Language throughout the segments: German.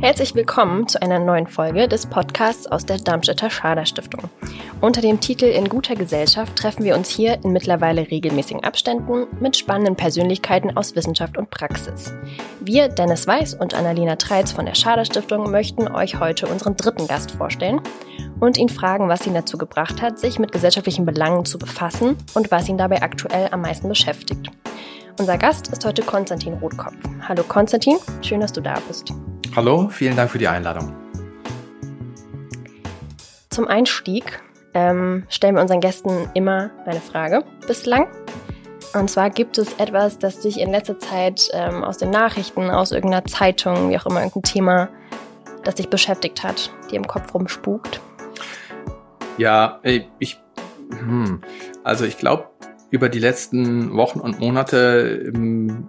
Herzlich willkommen zu einer neuen Folge des Podcasts aus der Darmstädter Schader Stiftung. Unter dem Titel In guter Gesellschaft treffen wir uns hier in mittlerweile regelmäßigen Abständen mit spannenden Persönlichkeiten aus Wissenschaft und Praxis. Wir, Dennis Weiß und Annalena Treitz von der Schader Stiftung, möchten euch heute unseren dritten Gast vorstellen und ihn fragen, was ihn dazu gebracht hat, sich mit gesellschaftlichen Belangen zu befassen und was ihn dabei aktuell am meisten beschäftigt. Unser Gast ist heute Konstantin Rotkopf. Hallo Konstantin, schön, dass du da bist. Hallo, vielen Dank für die Einladung. Zum Einstieg ähm, stellen wir unseren Gästen immer eine Frage bislang. Und zwar gibt es etwas, das dich in letzter Zeit ähm, aus den Nachrichten, aus irgendeiner Zeitung, wie auch immer, irgendein Thema, das dich beschäftigt hat, dir im Kopf rumspukt. Ja, ich, hm, also ich glaube, über die letzten Wochen und Monate ähm,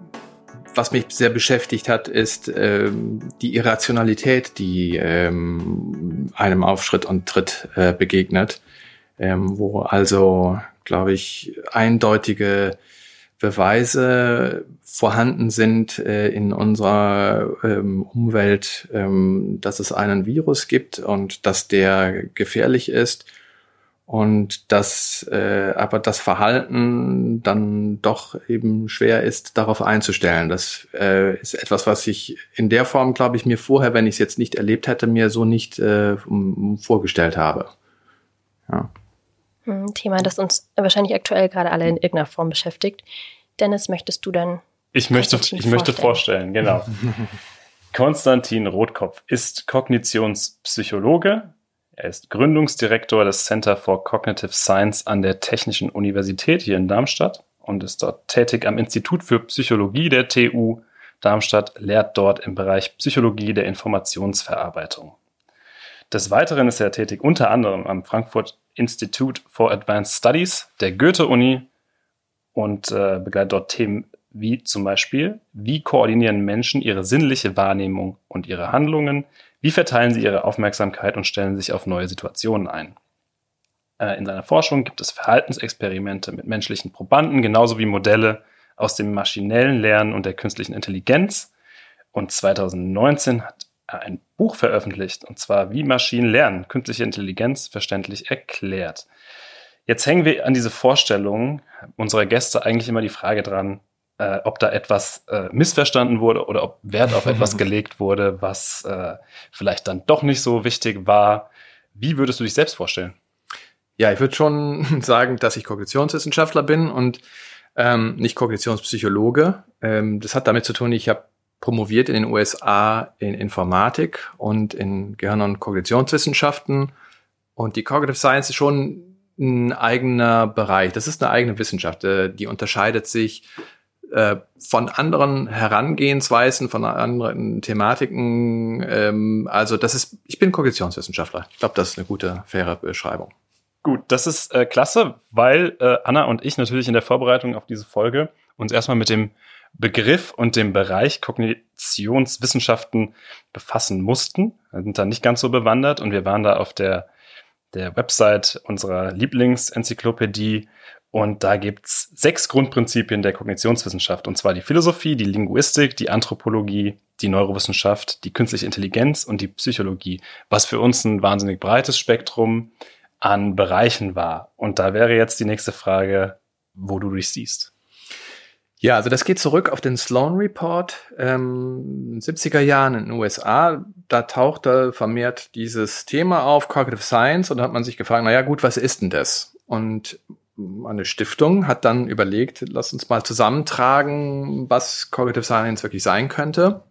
was mich sehr beschäftigt hat, ist ähm, die Irrationalität, die ähm, einem auf Schritt und Tritt äh, begegnet, ähm, wo also, glaube ich, eindeutige Beweise vorhanden sind äh, in unserer ähm, Umwelt, ähm, dass es einen Virus gibt und dass der gefährlich ist und dass äh, aber das Verhalten dann doch eben schwer ist, darauf einzustellen. Das äh, ist etwas, was ich in der Form, glaube ich, mir vorher, wenn ich es jetzt nicht erlebt hätte, mir so nicht äh, vorgestellt habe. Ja. Ein hm, Thema, das uns wahrscheinlich aktuell gerade alle in irgendeiner Form beschäftigt. Dennis, möchtest du dann? Ich möchte, ich vorstellen? möchte vorstellen, genau. Konstantin Rotkopf ist Kognitionspsychologe, er ist Gründungsdirektor des Center for Cognitive Science an der Technischen Universität hier in Darmstadt und ist dort tätig am Institut für Psychologie der TU Darmstadt, lehrt dort im Bereich Psychologie der Informationsverarbeitung. Des Weiteren ist er tätig unter anderem am Frankfurt Institute for Advanced Studies der Goethe-Uni und äh, begleitet dort Themen wie zum Beispiel, wie koordinieren Menschen ihre sinnliche Wahrnehmung und ihre Handlungen, wie verteilen sie ihre Aufmerksamkeit und stellen sich auf neue Situationen ein? Äh, in seiner Forschung gibt es Verhaltensexperimente mit menschlichen Probanden, genauso wie Modelle aus dem maschinellen Lernen und der künstlichen Intelligenz. Und 2019 hat er ein Buch veröffentlicht, und zwar Wie Maschinen lernen, künstliche Intelligenz verständlich erklärt. Jetzt hängen wir an diese Vorstellung unserer Gäste eigentlich immer die Frage dran, äh, ob da etwas äh, missverstanden wurde oder ob Wert auf etwas gelegt wurde, was äh, vielleicht dann doch nicht so wichtig war. Wie würdest du dich selbst vorstellen? Ja, ich würde schon sagen, dass ich Kognitionswissenschaftler bin und ähm, nicht Kognitionspsychologe. Ähm, das hat damit zu tun, ich habe promoviert in den USA in Informatik und in Gehirn- und Kognitionswissenschaften. Und die Cognitive Science ist schon ein eigener Bereich. Das ist eine eigene Wissenschaft. Äh, die unterscheidet sich äh, von anderen Herangehensweisen, von anderen Thematiken. Ähm, also das ist, ich bin Kognitionswissenschaftler. Ich glaube, das ist eine gute, faire Beschreibung. Gut, das ist äh, klasse, weil äh, Anna und ich natürlich in der Vorbereitung auf diese Folge uns erstmal mit dem Begriff und dem Bereich Kognitionswissenschaften befassen mussten. Wir sind da nicht ganz so bewandert und wir waren da auf der, der Website unserer Lieblingsenzyklopädie und da gibt's sechs Grundprinzipien der Kognitionswissenschaft, und zwar die Philosophie, die Linguistik, die Anthropologie, die Neurowissenschaft, die künstliche Intelligenz und die Psychologie, was für uns ein wahnsinnig breites Spektrum an Bereichen war. Und da wäre jetzt die nächste Frage, wo du dich siehst. Ja, also das geht zurück auf den Sloan Report, ähm, 70er Jahren in den USA. Da tauchte vermehrt dieses Thema auf, Cognitive Science, und da hat man sich gefragt, naja gut, was ist denn das? Und eine Stiftung hat dann überlegt, lass uns mal zusammentragen, was Cognitive Science wirklich sein könnte.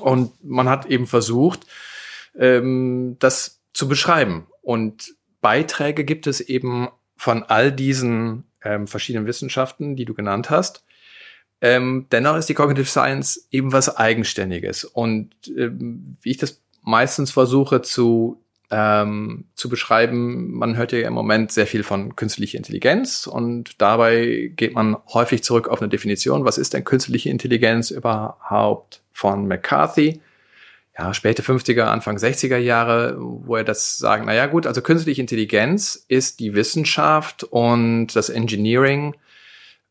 Und man hat eben versucht, ähm, das zu beschreiben. Und Beiträge gibt es eben von all diesen ähm, verschiedenen Wissenschaften, die du genannt hast. Ähm, dennoch ist die Cognitive Science eben was Eigenständiges. Und ähm, wie ich das meistens versuche zu ähm, zu beschreiben. Man hört ja im Moment sehr viel von künstlicher Intelligenz und dabei geht man häufig zurück auf eine Definition. Was ist denn künstliche Intelligenz überhaupt von McCarthy? Ja, späte 50er, Anfang 60er Jahre, wo er das sagen, na ja, gut, also künstliche Intelligenz ist die Wissenschaft und das Engineering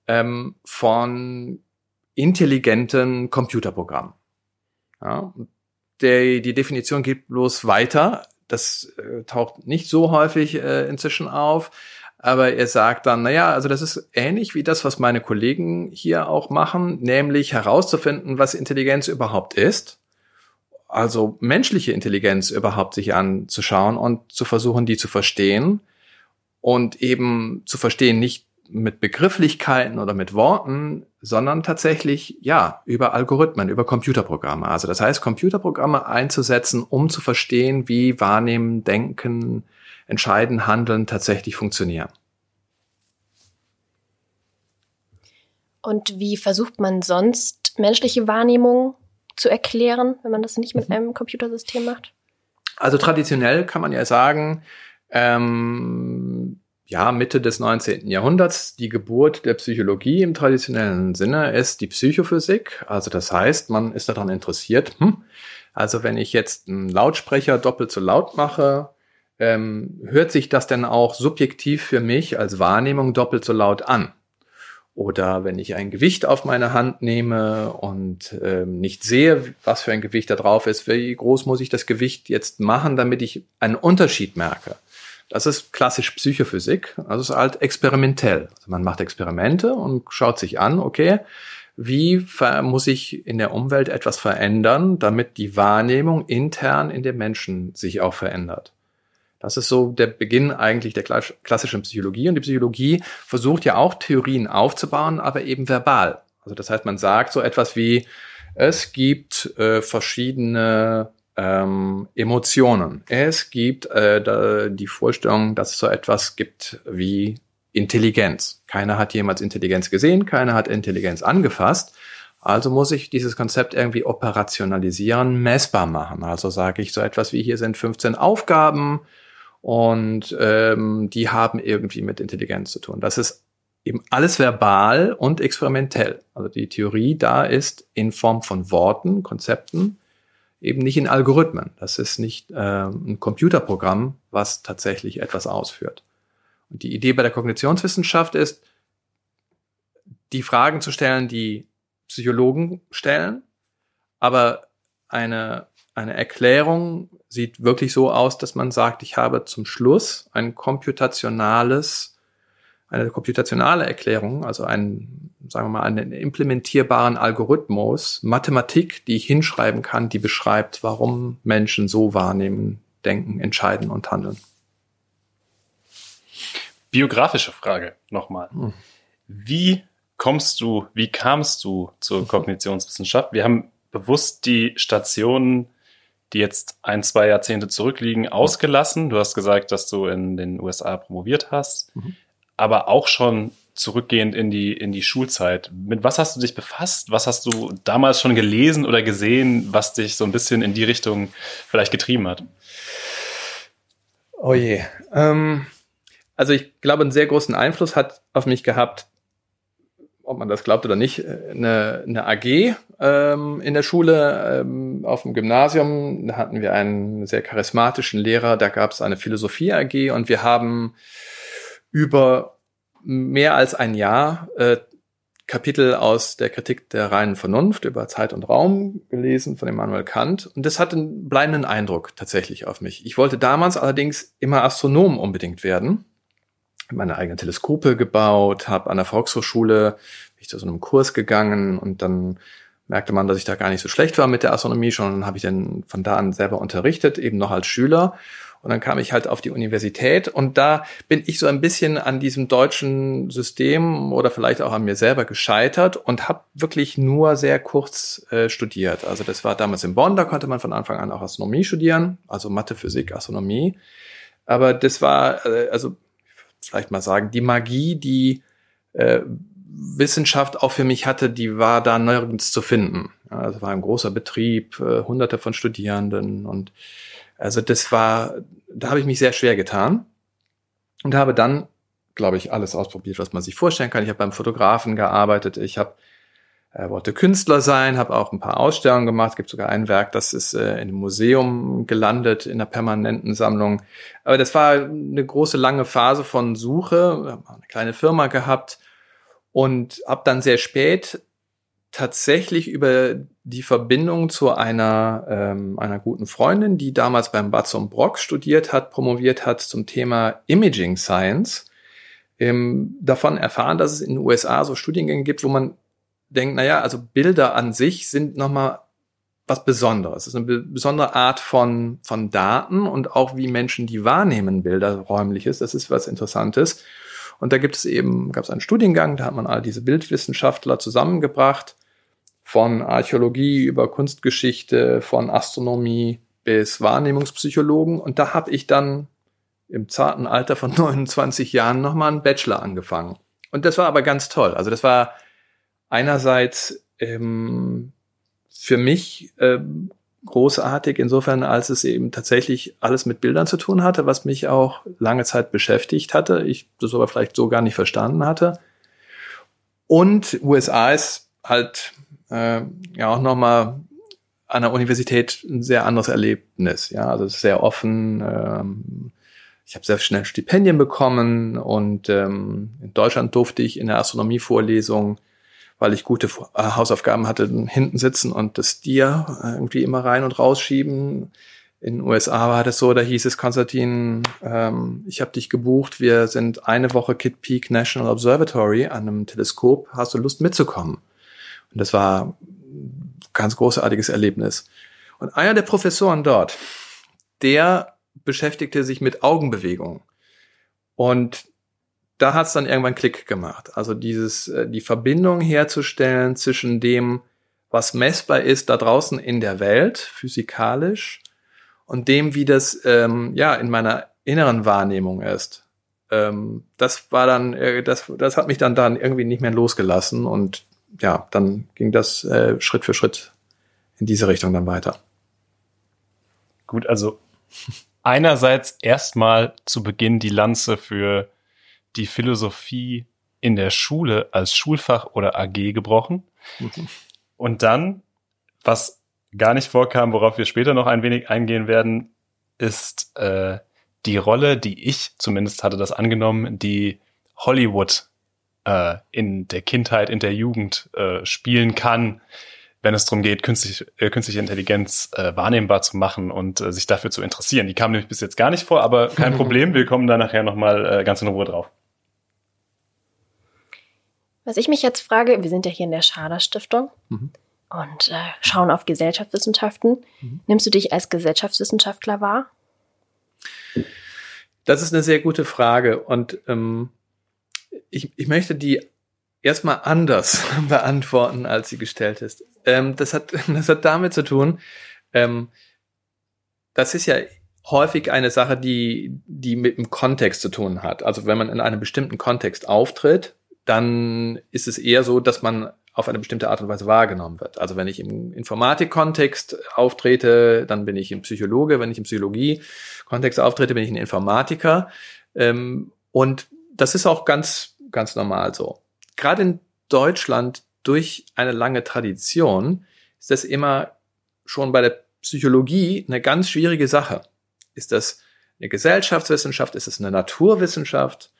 ähm, von intelligenten Computerprogrammen. Ja, der, die Definition geht bloß weiter. Das äh, taucht nicht so häufig äh, inzwischen auf. Aber er sagt dann, naja, also das ist ähnlich wie das, was meine Kollegen hier auch machen, nämlich herauszufinden, was Intelligenz überhaupt ist. Also menschliche Intelligenz überhaupt sich anzuschauen und zu versuchen, die zu verstehen. Und eben zu verstehen, nicht mit Begrifflichkeiten oder mit Worten, sondern tatsächlich, ja, über Algorithmen, über Computerprogramme. Also das heißt, Computerprogramme einzusetzen, um zu verstehen, wie Wahrnehmen, Denken, Entscheiden, Handeln tatsächlich funktionieren. Und wie versucht man sonst menschliche Wahrnehmung zu erklären, wenn man das nicht mit mhm. einem Computersystem macht? Also traditionell kann man ja sagen, ähm, ja, Mitte des 19. Jahrhunderts, die Geburt der Psychologie im traditionellen Sinne ist die Psychophysik. Also das heißt, man ist daran interessiert, hm, also wenn ich jetzt einen Lautsprecher doppelt so laut mache, ähm, hört sich das denn auch subjektiv für mich als Wahrnehmung doppelt so laut an? Oder wenn ich ein Gewicht auf meine Hand nehme und ähm, nicht sehe, was für ein Gewicht da drauf ist, wie groß muss ich das Gewicht jetzt machen, damit ich einen Unterschied merke? Das ist klassisch Psychophysik, also ist halt experimentell. Also man macht Experimente und schaut sich an, okay, wie muss ich in der Umwelt etwas verändern, damit die Wahrnehmung intern in den Menschen sich auch verändert. Das ist so der Beginn eigentlich der klassischen Psychologie. Und die Psychologie versucht ja auch Theorien aufzubauen, aber eben verbal. Also das heißt, man sagt so etwas wie, es gibt äh, verschiedene ähm, Emotionen. Es gibt äh, die Vorstellung, dass es so etwas gibt wie Intelligenz. Keiner hat jemals Intelligenz gesehen, keiner hat Intelligenz angefasst. Also muss ich dieses Konzept irgendwie operationalisieren, messbar machen. Also sage ich so etwas wie, hier sind 15 Aufgaben und ähm, die haben irgendwie mit Intelligenz zu tun. Das ist eben alles verbal und experimentell. Also die Theorie da ist in Form von Worten, Konzepten, eben nicht in Algorithmen. Das ist nicht ähm, ein Computerprogramm, was tatsächlich etwas ausführt. Und die Idee bei der Kognitionswissenschaft ist, die Fragen zu stellen, die Psychologen stellen, aber eine, eine Erklärung sieht wirklich so aus, dass man sagt, ich habe zum Schluss ein computationales eine computationale Erklärung, also einen, sagen wir mal, einen implementierbaren Algorithmus, Mathematik, die ich hinschreiben kann, die beschreibt, warum Menschen so wahrnehmen, denken, entscheiden und handeln. Biografische Frage nochmal. Hm. Wie kommst du, wie kamst du zur Kognitionswissenschaft? Wir haben bewusst die Stationen, die jetzt ein, zwei Jahrzehnte zurückliegen, ausgelassen. Du hast gesagt, dass du in den USA promoviert hast. Mhm aber auch schon zurückgehend in die, in die Schulzeit. Mit was hast du dich befasst? Was hast du damals schon gelesen oder gesehen, was dich so ein bisschen in die Richtung vielleicht getrieben hat? Oh je. Ähm, also ich glaube, einen sehr großen Einfluss hat auf mich gehabt, ob man das glaubt oder nicht, eine, eine AG ähm, in der Schule ähm, auf dem Gymnasium. Da hatten wir einen sehr charismatischen Lehrer, da gab es eine Philosophie AG und wir haben über mehr als ein Jahr äh, Kapitel aus der Kritik der reinen Vernunft über Zeit und Raum gelesen von Immanuel Kant. Und das hat einen bleibenden Eindruck tatsächlich auf mich. Ich wollte damals allerdings immer Astronom unbedingt werden. Meine eigenen Teleskope gebaut, habe an der Volkshochschule bin ich zu so einem Kurs gegangen und dann merkte man, dass ich da gar nicht so schlecht war mit der Astronomie schon. Dann habe ich dann von da an selber unterrichtet, eben noch als Schüler. Und dann kam ich halt auf die Universität und da bin ich so ein bisschen an diesem deutschen System oder vielleicht auch an mir selber gescheitert und habe wirklich nur sehr kurz äh, studiert. Also das war damals in Bonn, da konnte man von Anfang an auch Astronomie studieren, also Mathe, Physik, Astronomie. Aber das war, äh, also vielleicht mal sagen, die Magie, die äh, Wissenschaft auch für mich hatte, die war da nirgends zu finden. Also war ein großer Betrieb, äh, hunderte von Studierenden und also das war, da habe ich mich sehr schwer getan und habe dann, glaube ich, alles ausprobiert, was man sich vorstellen kann. Ich habe beim Fotografen gearbeitet, ich habe äh, wollte Künstler sein, habe auch ein paar Ausstellungen gemacht. Es gibt sogar ein Werk, das ist äh, in einem Museum gelandet, in einer permanenten Sammlung. Aber das war eine große, lange Phase von Suche, eine kleine Firma gehabt und habe dann sehr spät tatsächlich über die Verbindung zu einer, ähm, einer guten Freundin, die damals beim Batzum Brock studiert hat, promoviert hat zum Thema Imaging Science, ähm, davon erfahren, dass es in den USA so Studiengänge gibt, wo man denkt, naja, also Bilder an sich sind nochmal was Besonderes. Es ist eine besondere Art von, von Daten und auch wie Menschen die wahrnehmen, Bilder räumliches. Das ist was Interessantes. Und da gibt es eben, gab es einen Studiengang, da hat man all diese Bildwissenschaftler zusammengebracht von Archäologie über Kunstgeschichte, von Astronomie bis Wahrnehmungspsychologen. Und da habe ich dann im zarten Alter von 29 Jahren nochmal einen Bachelor angefangen. Und das war aber ganz toll. Also das war einerseits ähm, für mich ähm, großartig insofern, als es eben tatsächlich alles mit Bildern zu tun hatte, was mich auch lange Zeit beschäftigt hatte. Ich das aber vielleicht so gar nicht verstanden hatte. Und USA ist halt äh, ja auch nochmal an der Universität ein sehr anderes Erlebnis. Ja, also es ist sehr offen. Ähm, ich habe sehr schnell Stipendien bekommen und ähm, in Deutschland durfte ich in der Astronomievorlesung, weil ich gute äh, Hausaufgaben hatte, hinten sitzen und das Stier irgendwie immer rein und rausschieben. In den USA war das so, da hieß es, Konstantin, ähm, ich habe dich gebucht, wir sind eine Woche Kid Peak National Observatory an einem Teleskop, hast du Lust mitzukommen? Und das war ein ganz großartiges Erlebnis. Und einer der Professoren dort, der beschäftigte sich mit Augenbewegungen. Und da hat es dann irgendwann Klick gemacht. Also dieses, äh, die Verbindung herzustellen zwischen dem, was messbar ist da draußen in der Welt, physikalisch, und dem, wie das ähm, ja in meiner inneren Wahrnehmung ist. Ähm, das war dann, äh, das, das hat mich dann dann irgendwie nicht mehr losgelassen und ja, dann ging das äh, Schritt für Schritt in diese Richtung dann weiter. Gut, also einerseits erstmal zu Beginn die Lanze für die Philosophie in der Schule als Schulfach oder AG gebrochen. Mhm. Und dann, was gar nicht vorkam, worauf wir später noch ein wenig eingehen werden, ist äh, die Rolle, die ich zumindest hatte das angenommen, die Hollywood äh, in der Kindheit, in der Jugend äh, spielen kann, wenn es darum geht, künstlich, äh, künstliche Intelligenz äh, wahrnehmbar zu machen und äh, sich dafür zu interessieren. Die kam nämlich bis jetzt gar nicht vor, aber kein Problem, wir kommen da nachher nochmal äh, ganz in Ruhe drauf. Was ich mich jetzt frage, wir sind ja hier in der Schader Stiftung mhm. und äh, schauen auf Gesellschaftswissenschaften. Mhm. Nimmst du dich als Gesellschaftswissenschaftler wahr? Das ist eine sehr gute Frage und ähm, ich, ich möchte die erstmal anders beantworten, als sie gestellt ist. Ähm, das, hat, das hat damit zu tun, ähm, das ist ja häufig eine Sache, die, die mit dem Kontext zu tun hat. Also wenn man in einem bestimmten Kontext auftritt, dann ist es eher so, dass man auf eine bestimmte Art und Weise wahrgenommen wird. Also wenn ich im Informatik-Kontext auftrete, dann bin ich ein Psychologe. Wenn ich im Psychologie-Kontext auftrete, bin ich ein Informatiker. Ähm, und das ist auch ganz, ganz normal so. Gerade in Deutschland durch eine lange Tradition ist das immer schon bei der Psychologie eine ganz schwierige Sache. Ist das eine Gesellschaftswissenschaft? Ist es eine Naturwissenschaft?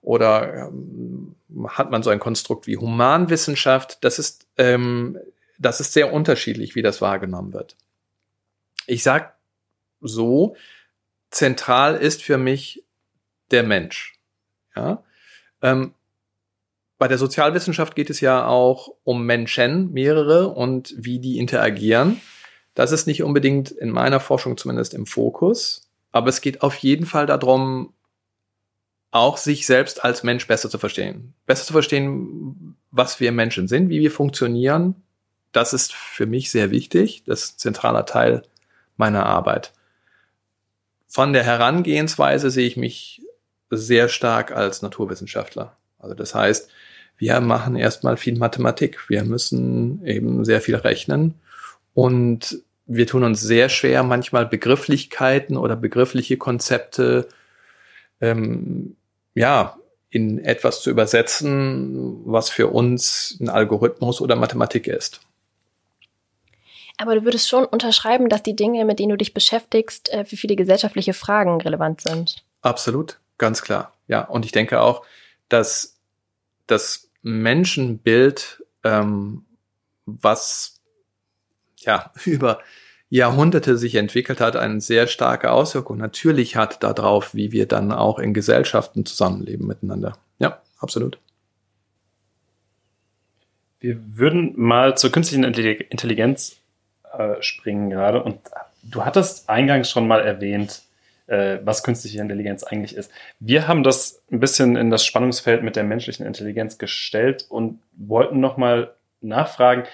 Oder ähm, hat man so ein Konstrukt wie Humanwissenschaft? Das ist, ähm, das ist sehr unterschiedlich, wie das wahrgenommen wird. Ich sag so, zentral ist für mich der Mensch. Ja? Ähm, bei der Sozialwissenschaft geht es ja auch um Menschen, mehrere und wie die interagieren. Das ist nicht unbedingt in meiner Forschung zumindest im Fokus, aber es geht auf jeden Fall darum, auch sich selbst als Mensch besser zu verstehen. Besser zu verstehen, was wir Menschen sind, wie wir funktionieren. Das ist für mich sehr wichtig. Das ist ein zentraler Teil meiner Arbeit. Von der Herangehensweise sehe ich mich sehr stark als Naturwissenschaftler. Also das heißt, wir machen erstmal viel Mathematik. Wir müssen eben sehr viel rechnen und wir tun uns sehr schwer, manchmal Begrifflichkeiten oder begriffliche Konzepte ähm, ja in etwas zu übersetzen, was für uns ein Algorithmus oder Mathematik ist. Aber du würdest schon unterschreiben, dass die Dinge, mit denen du dich beschäftigst, äh, für viele gesellschaftliche Fragen relevant sind. Absolut. Ganz klar, ja. Und ich denke auch, dass das Menschenbild, ähm, was ja über Jahrhunderte sich entwickelt hat, eine sehr starke Auswirkung natürlich hat darauf, wie wir dann auch in Gesellschaften zusammenleben miteinander. Ja, absolut. Wir würden mal zur künstlichen Intelligenz äh, springen gerade und du hattest eingangs schon mal erwähnt, äh, was künstliche Intelligenz eigentlich ist. Wir haben das ein bisschen in das Spannungsfeld mit der menschlichen Intelligenz gestellt und wollten nochmal nachfragen,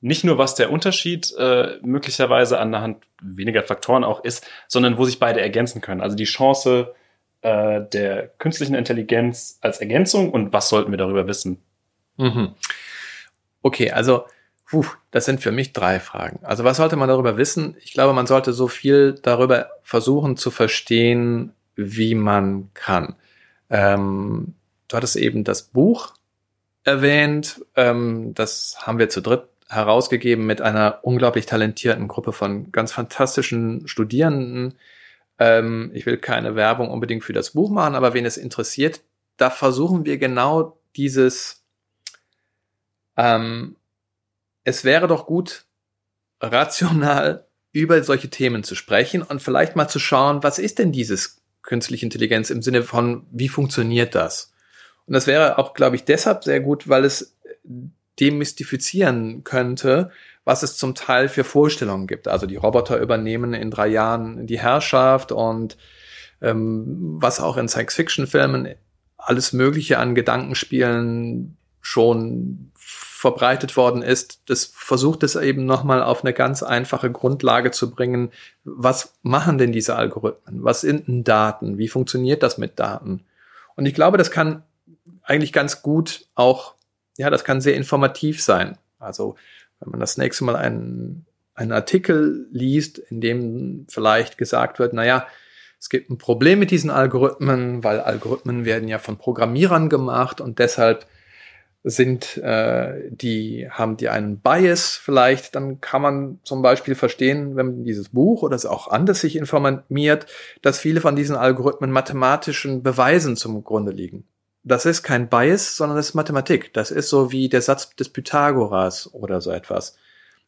nicht nur was der Unterschied äh, möglicherweise anhand weniger Faktoren auch ist, sondern wo sich beide ergänzen können. Also die Chance äh, der künstlichen Intelligenz als Ergänzung und was sollten wir darüber wissen? Mhm. Okay, also puh, das sind für mich drei Fragen. Also was sollte man darüber wissen? Ich glaube, man sollte so viel darüber versuchen zu verstehen, wie man kann. Ähm, du hattest eben das Buch erwähnt. Ähm, das haben wir zu dritt herausgegeben mit einer unglaublich talentierten Gruppe von ganz fantastischen Studierenden. Ähm, ich will keine Werbung unbedingt für das Buch machen, aber wen es interessiert, da versuchen wir genau dieses ähm, es wäre doch gut, rational über solche Themen zu sprechen und vielleicht mal zu schauen, was ist denn dieses künstliche Intelligenz im Sinne von, wie funktioniert das? Und das wäre auch, glaube ich, deshalb sehr gut, weil es demystifizieren könnte, was es zum Teil für Vorstellungen gibt. Also die Roboter übernehmen in drei Jahren die Herrschaft und ähm, was auch in Science-Fiction-Filmen alles Mögliche an Gedankenspielen schon verbreitet worden ist, das versucht es eben nochmal auf eine ganz einfache Grundlage zu bringen. Was machen denn diese Algorithmen? Was sind denn Daten? Wie funktioniert das mit Daten? Und ich glaube, das kann eigentlich ganz gut auch, ja, das kann sehr informativ sein. Also, wenn man das nächste Mal einen, einen Artikel liest, in dem vielleicht gesagt wird, na ja, es gibt ein Problem mit diesen Algorithmen, weil Algorithmen werden ja von Programmierern gemacht und deshalb sind, äh, die haben die einen Bias vielleicht, dann kann man zum Beispiel verstehen, wenn man dieses Buch oder es auch anders sich informiert, dass viele von diesen Algorithmen mathematischen Beweisen zum Grunde liegen. Das ist kein Bias, sondern das ist Mathematik. Das ist so wie der Satz des Pythagoras oder so etwas.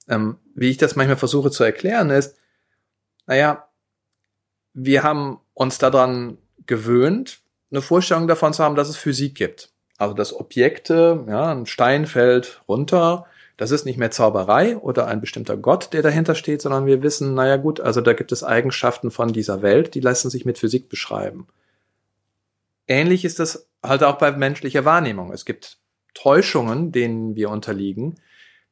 Ähm, wie ich das manchmal versuche zu erklären ist, naja, wir haben uns daran gewöhnt, eine Vorstellung davon zu haben, dass es Physik gibt. Also dass Objekte, ja, ein Stein fällt runter, das ist nicht mehr Zauberei oder ein bestimmter Gott, der dahinter steht, sondern wir wissen, naja gut, also da gibt es Eigenschaften von dieser Welt, die lassen sich mit Physik beschreiben. Ähnlich ist das halt auch bei menschlicher Wahrnehmung. Es gibt Täuschungen, denen wir unterliegen,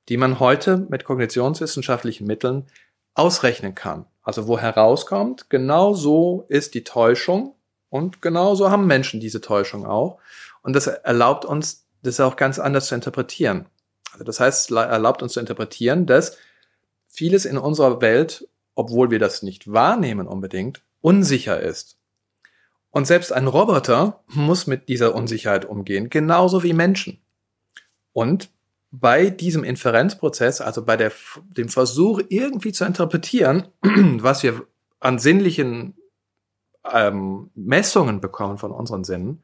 die man heute mit kognitionswissenschaftlichen Mitteln ausrechnen kann. Also wo herauskommt, genau so ist die Täuschung und genau so haben Menschen diese Täuschung auch. Und das erlaubt uns, das auch ganz anders zu interpretieren. Also das heißt, es erlaubt uns zu interpretieren, dass vieles in unserer Welt, obwohl wir das nicht wahrnehmen unbedingt, unsicher ist. Und selbst ein Roboter muss mit dieser Unsicherheit umgehen, genauso wie Menschen. Und bei diesem Inferenzprozess, also bei der, dem Versuch irgendwie zu interpretieren, was wir an sinnlichen ähm, Messungen bekommen von unseren Sinnen,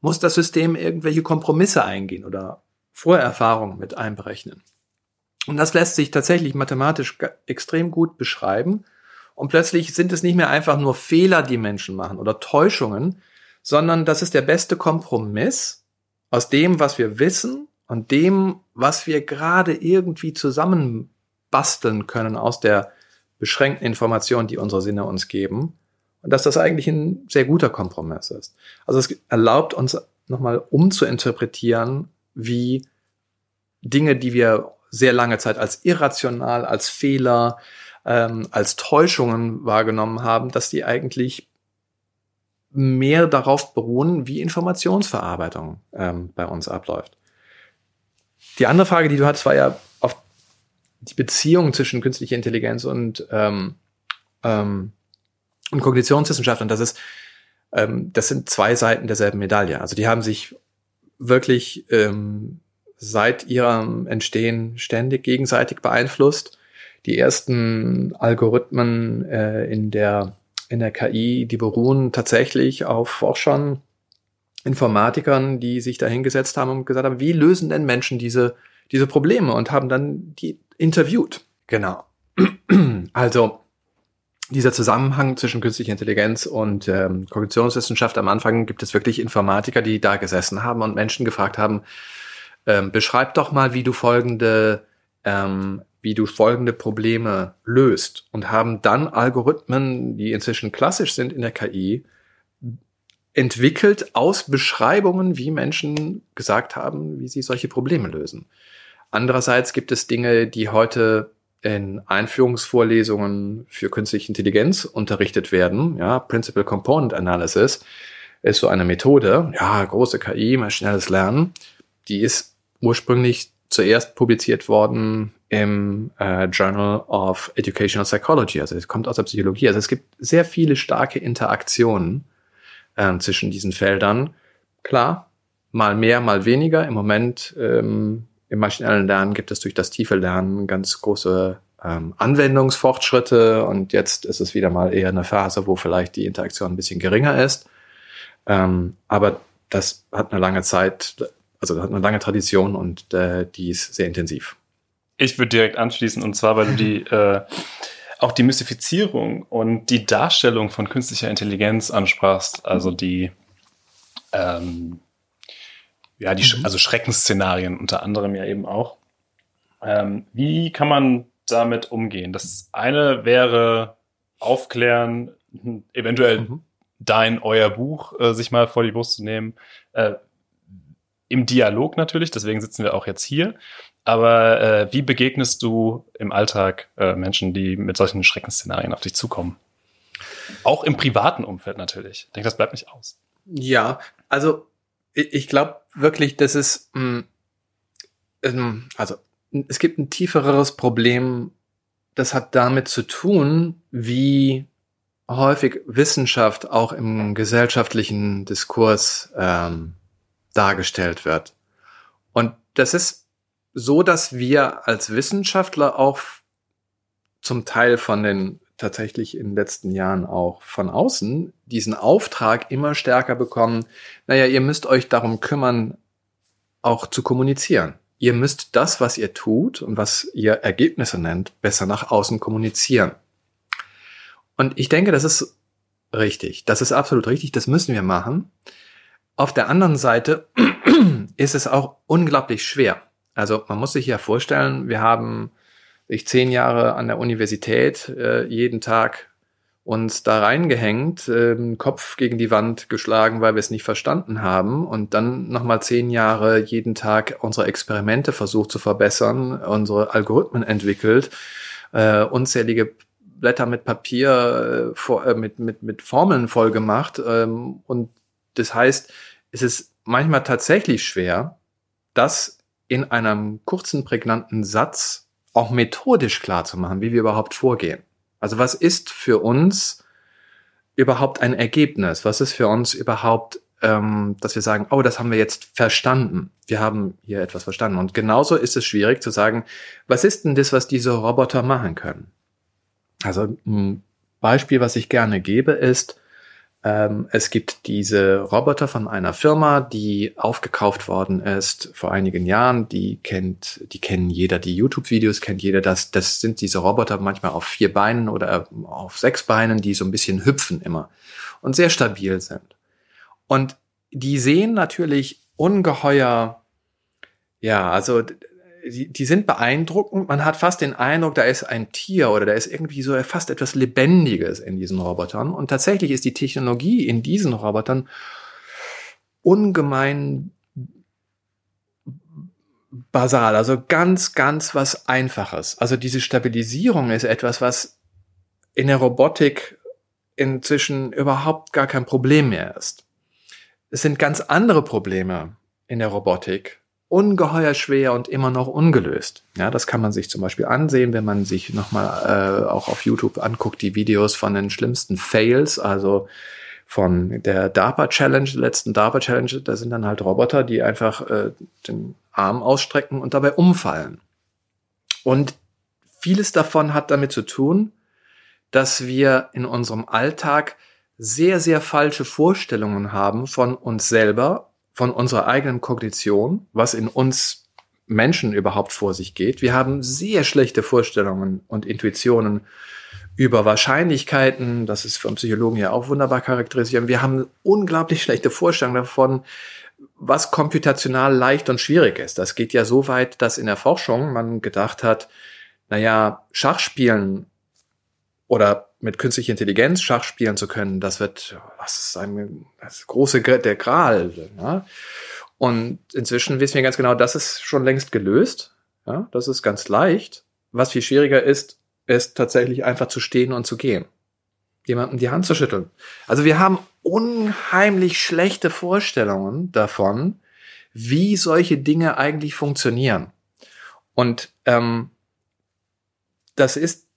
muss das System irgendwelche Kompromisse eingehen oder Vorerfahrungen mit einberechnen. Und das lässt sich tatsächlich mathematisch extrem gut beschreiben. Und plötzlich sind es nicht mehr einfach nur Fehler, die Menschen machen oder Täuschungen, sondern das ist der beste Kompromiss aus dem, was wir wissen und dem, was wir gerade irgendwie zusammenbasteln können aus der beschränkten Information, die unsere Sinne uns geben und dass das eigentlich ein sehr guter Kompromiss ist. Also es erlaubt uns nochmal umzuinterpretieren, wie Dinge, die wir sehr lange Zeit als irrational, als Fehler, ähm, als Täuschungen wahrgenommen haben, dass die eigentlich mehr darauf beruhen, wie Informationsverarbeitung ähm, bei uns abläuft. Die andere Frage, die du hattest, war ja auf die Beziehung zwischen künstlicher Intelligenz und ähm, ähm, und Kognitionswissenschaft. Und das ist, ähm, das sind zwei Seiten derselben Medaille. Also die haben sich wirklich ähm, seit ihrem Entstehen ständig gegenseitig beeinflusst. Die ersten Algorithmen äh, in der in der KI, die beruhen tatsächlich auf Forschern, Informatikern, die sich da hingesetzt haben und gesagt haben, wie lösen denn Menschen diese, diese Probleme und haben dann die interviewt. Genau. Also dieser Zusammenhang zwischen künstlicher Intelligenz und ähm, Kognitionswissenschaft am Anfang gibt es wirklich Informatiker, die da gesessen haben und Menschen gefragt haben, ähm, beschreib doch mal, wie du folgende, ähm, wie du folgende Probleme löst und haben dann Algorithmen, die inzwischen klassisch sind in der KI, entwickelt aus Beschreibungen, wie Menschen gesagt haben, wie sie solche Probleme lösen. Andererseits gibt es Dinge, die heute in Einführungsvorlesungen für künstliche Intelligenz unterrichtet werden. Ja, Principal Component Analysis ist so eine Methode. Ja, große KI, maschinelles Lernen. Die ist ursprünglich zuerst publiziert worden im äh, Journal of Educational Psychology. Also es kommt aus der Psychologie. Also es gibt sehr viele starke Interaktionen äh, zwischen diesen Feldern. Klar, mal mehr, mal weniger. Im Moment ähm, im maschinellen Lernen gibt es durch das tiefe Lernen ganz große ähm, Anwendungsfortschritte und jetzt ist es wieder mal eher eine Phase, wo vielleicht die Interaktion ein bisschen geringer ist. Ähm, aber das hat eine lange Zeit, also hat eine lange Tradition und äh, die ist sehr intensiv. Ich würde direkt anschließen und zwar, weil du die äh, auch die Mystifizierung und die Darstellung von künstlicher Intelligenz ansprachst, also die ähm, ja, die, mhm. also Schreckensszenarien unter anderem ja eben auch. Ähm, wie kann man damit umgehen? Das eine wäre aufklären, eventuell mhm. dein, euer Buch äh, sich mal vor die Brust zu nehmen. Äh, Im Dialog natürlich, deswegen sitzen wir auch jetzt hier. Aber äh, wie begegnest du im Alltag äh, Menschen, die mit solchen Schreckensszenarien auf dich zukommen? Auch im privaten Umfeld natürlich. Ich denke, das bleibt nicht aus. Ja, also ich glaube wirklich, dass es, mh, ähm, also es gibt ein tiefereres Problem, das hat damit zu tun, wie häufig Wissenschaft auch im gesellschaftlichen Diskurs ähm, dargestellt wird. Und das ist so, dass wir als Wissenschaftler auch zum Teil von den tatsächlich in den letzten Jahren auch von außen diesen Auftrag immer stärker bekommen, naja, ihr müsst euch darum kümmern, auch zu kommunizieren. Ihr müsst das, was ihr tut und was ihr Ergebnisse nennt, besser nach außen kommunizieren. Und ich denke, das ist richtig. Das ist absolut richtig. Das müssen wir machen. Auf der anderen Seite ist es auch unglaublich schwer. Also man muss sich ja vorstellen, wir haben ich zehn Jahre an der Universität äh, jeden Tag uns da reingehängt, äh, Kopf gegen die Wand geschlagen, weil wir es nicht verstanden haben und dann nochmal zehn Jahre jeden Tag unsere Experimente versucht zu verbessern, unsere Algorithmen entwickelt, äh, unzählige Blätter mit Papier, äh, vor, äh, mit, mit, mit Formeln voll gemacht ähm, und das heißt, es ist manchmal tatsächlich schwer, das in einem kurzen, prägnanten Satz auch methodisch klar zu machen, wie wir überhaupt vorgehen. Also was ist für uns überhaupt ein Ergebnis? Was ist für uns überhaupt, ähm, dass wir sagen, oh, das haben wir jetzt verstanden. Wir haben hier etwas verstanden. Und genauso ist es schwierig zu sagen, was ist denn das, was diese Roboter machen können? Also ein Beispiel, was ich gerne gebe, ist, ähm, es gibt diese Roboter von einer Firma, die aufgekauft worden ist vor einigen Jahren. Die kennt, die kennen jeder, die YouTube-Videos kennt jeder. Das, das sind diese Roboter manchmal auf vier Beinen oder auf sechs Beinen, die so ein bisschen hüpfen immer und sehr stabil sind. Und die sehen natürlich ungeheuer, ja, also die, die sind beeindruckend. Man hat fast den Eindruck, da ist ein Tier oder da ist irgendwie so fast etwas Lebendiges in diesen Robotern. Und tatsächlich ist die Technologie in diesen Robotern ungemein basal, also ganz, ganz was Einfaches. Also diese Stabilisierung ist etwas, was in der Robotik inzwischen überhaupt gar kein Problem mehr ist. Es sind ganz andere Probleme in der Robotik, ungeheuer schwer und immer noch ungelöst. Ja, das kann man sich zum Beispiel ansehen, wenn man sich nochmal äh, auch auf YouTube anguckt, die Videos von den schlimmsten Fails, also von der DARPA Challenge, der letzten DARPA Challenge, da sind dann halt Roboter, die einfach äh, den Arm ausstrecken und dabei umfallen. Und vieles davon hat damit zu tun, dass wir in unserem Alltag sehr, sehr falsche Vorstellungen haben von uns selber von unserer eigenen Kognition, was in uns Menschen überhaupt vor sich geht. Wir haben sehr schlechte Vorstellungen und Intuitionen über Wahrscheinlichkeiten, das ist vom Psychologen ja auch wunderbar charakterisiert. Wir haben unglaublich schlechte Vorstellungen davon, was computational leicht und schwierig ist. Das geht ja so weit, dass in der Forschung man gedacht hat, naja, Schachspielen oder mit künstlicher Intelligenz Schach spielen zu können, das wird, was ist ein, das große, der Gral. Ja? Und inzwischen wissen wir ganz genau, das ist schon längst gelöst. Ja? Das ist ganz leicht. Was viel schwieriger ist, ist tatsächlich einfach zu stehen und zu gehen. Jemandem die Hand zu schütteln. Also wir haben unheimlich schlechte Vorstellungen davon, wie solche Dinge eigentlich funktionieren. Und ähm, das ist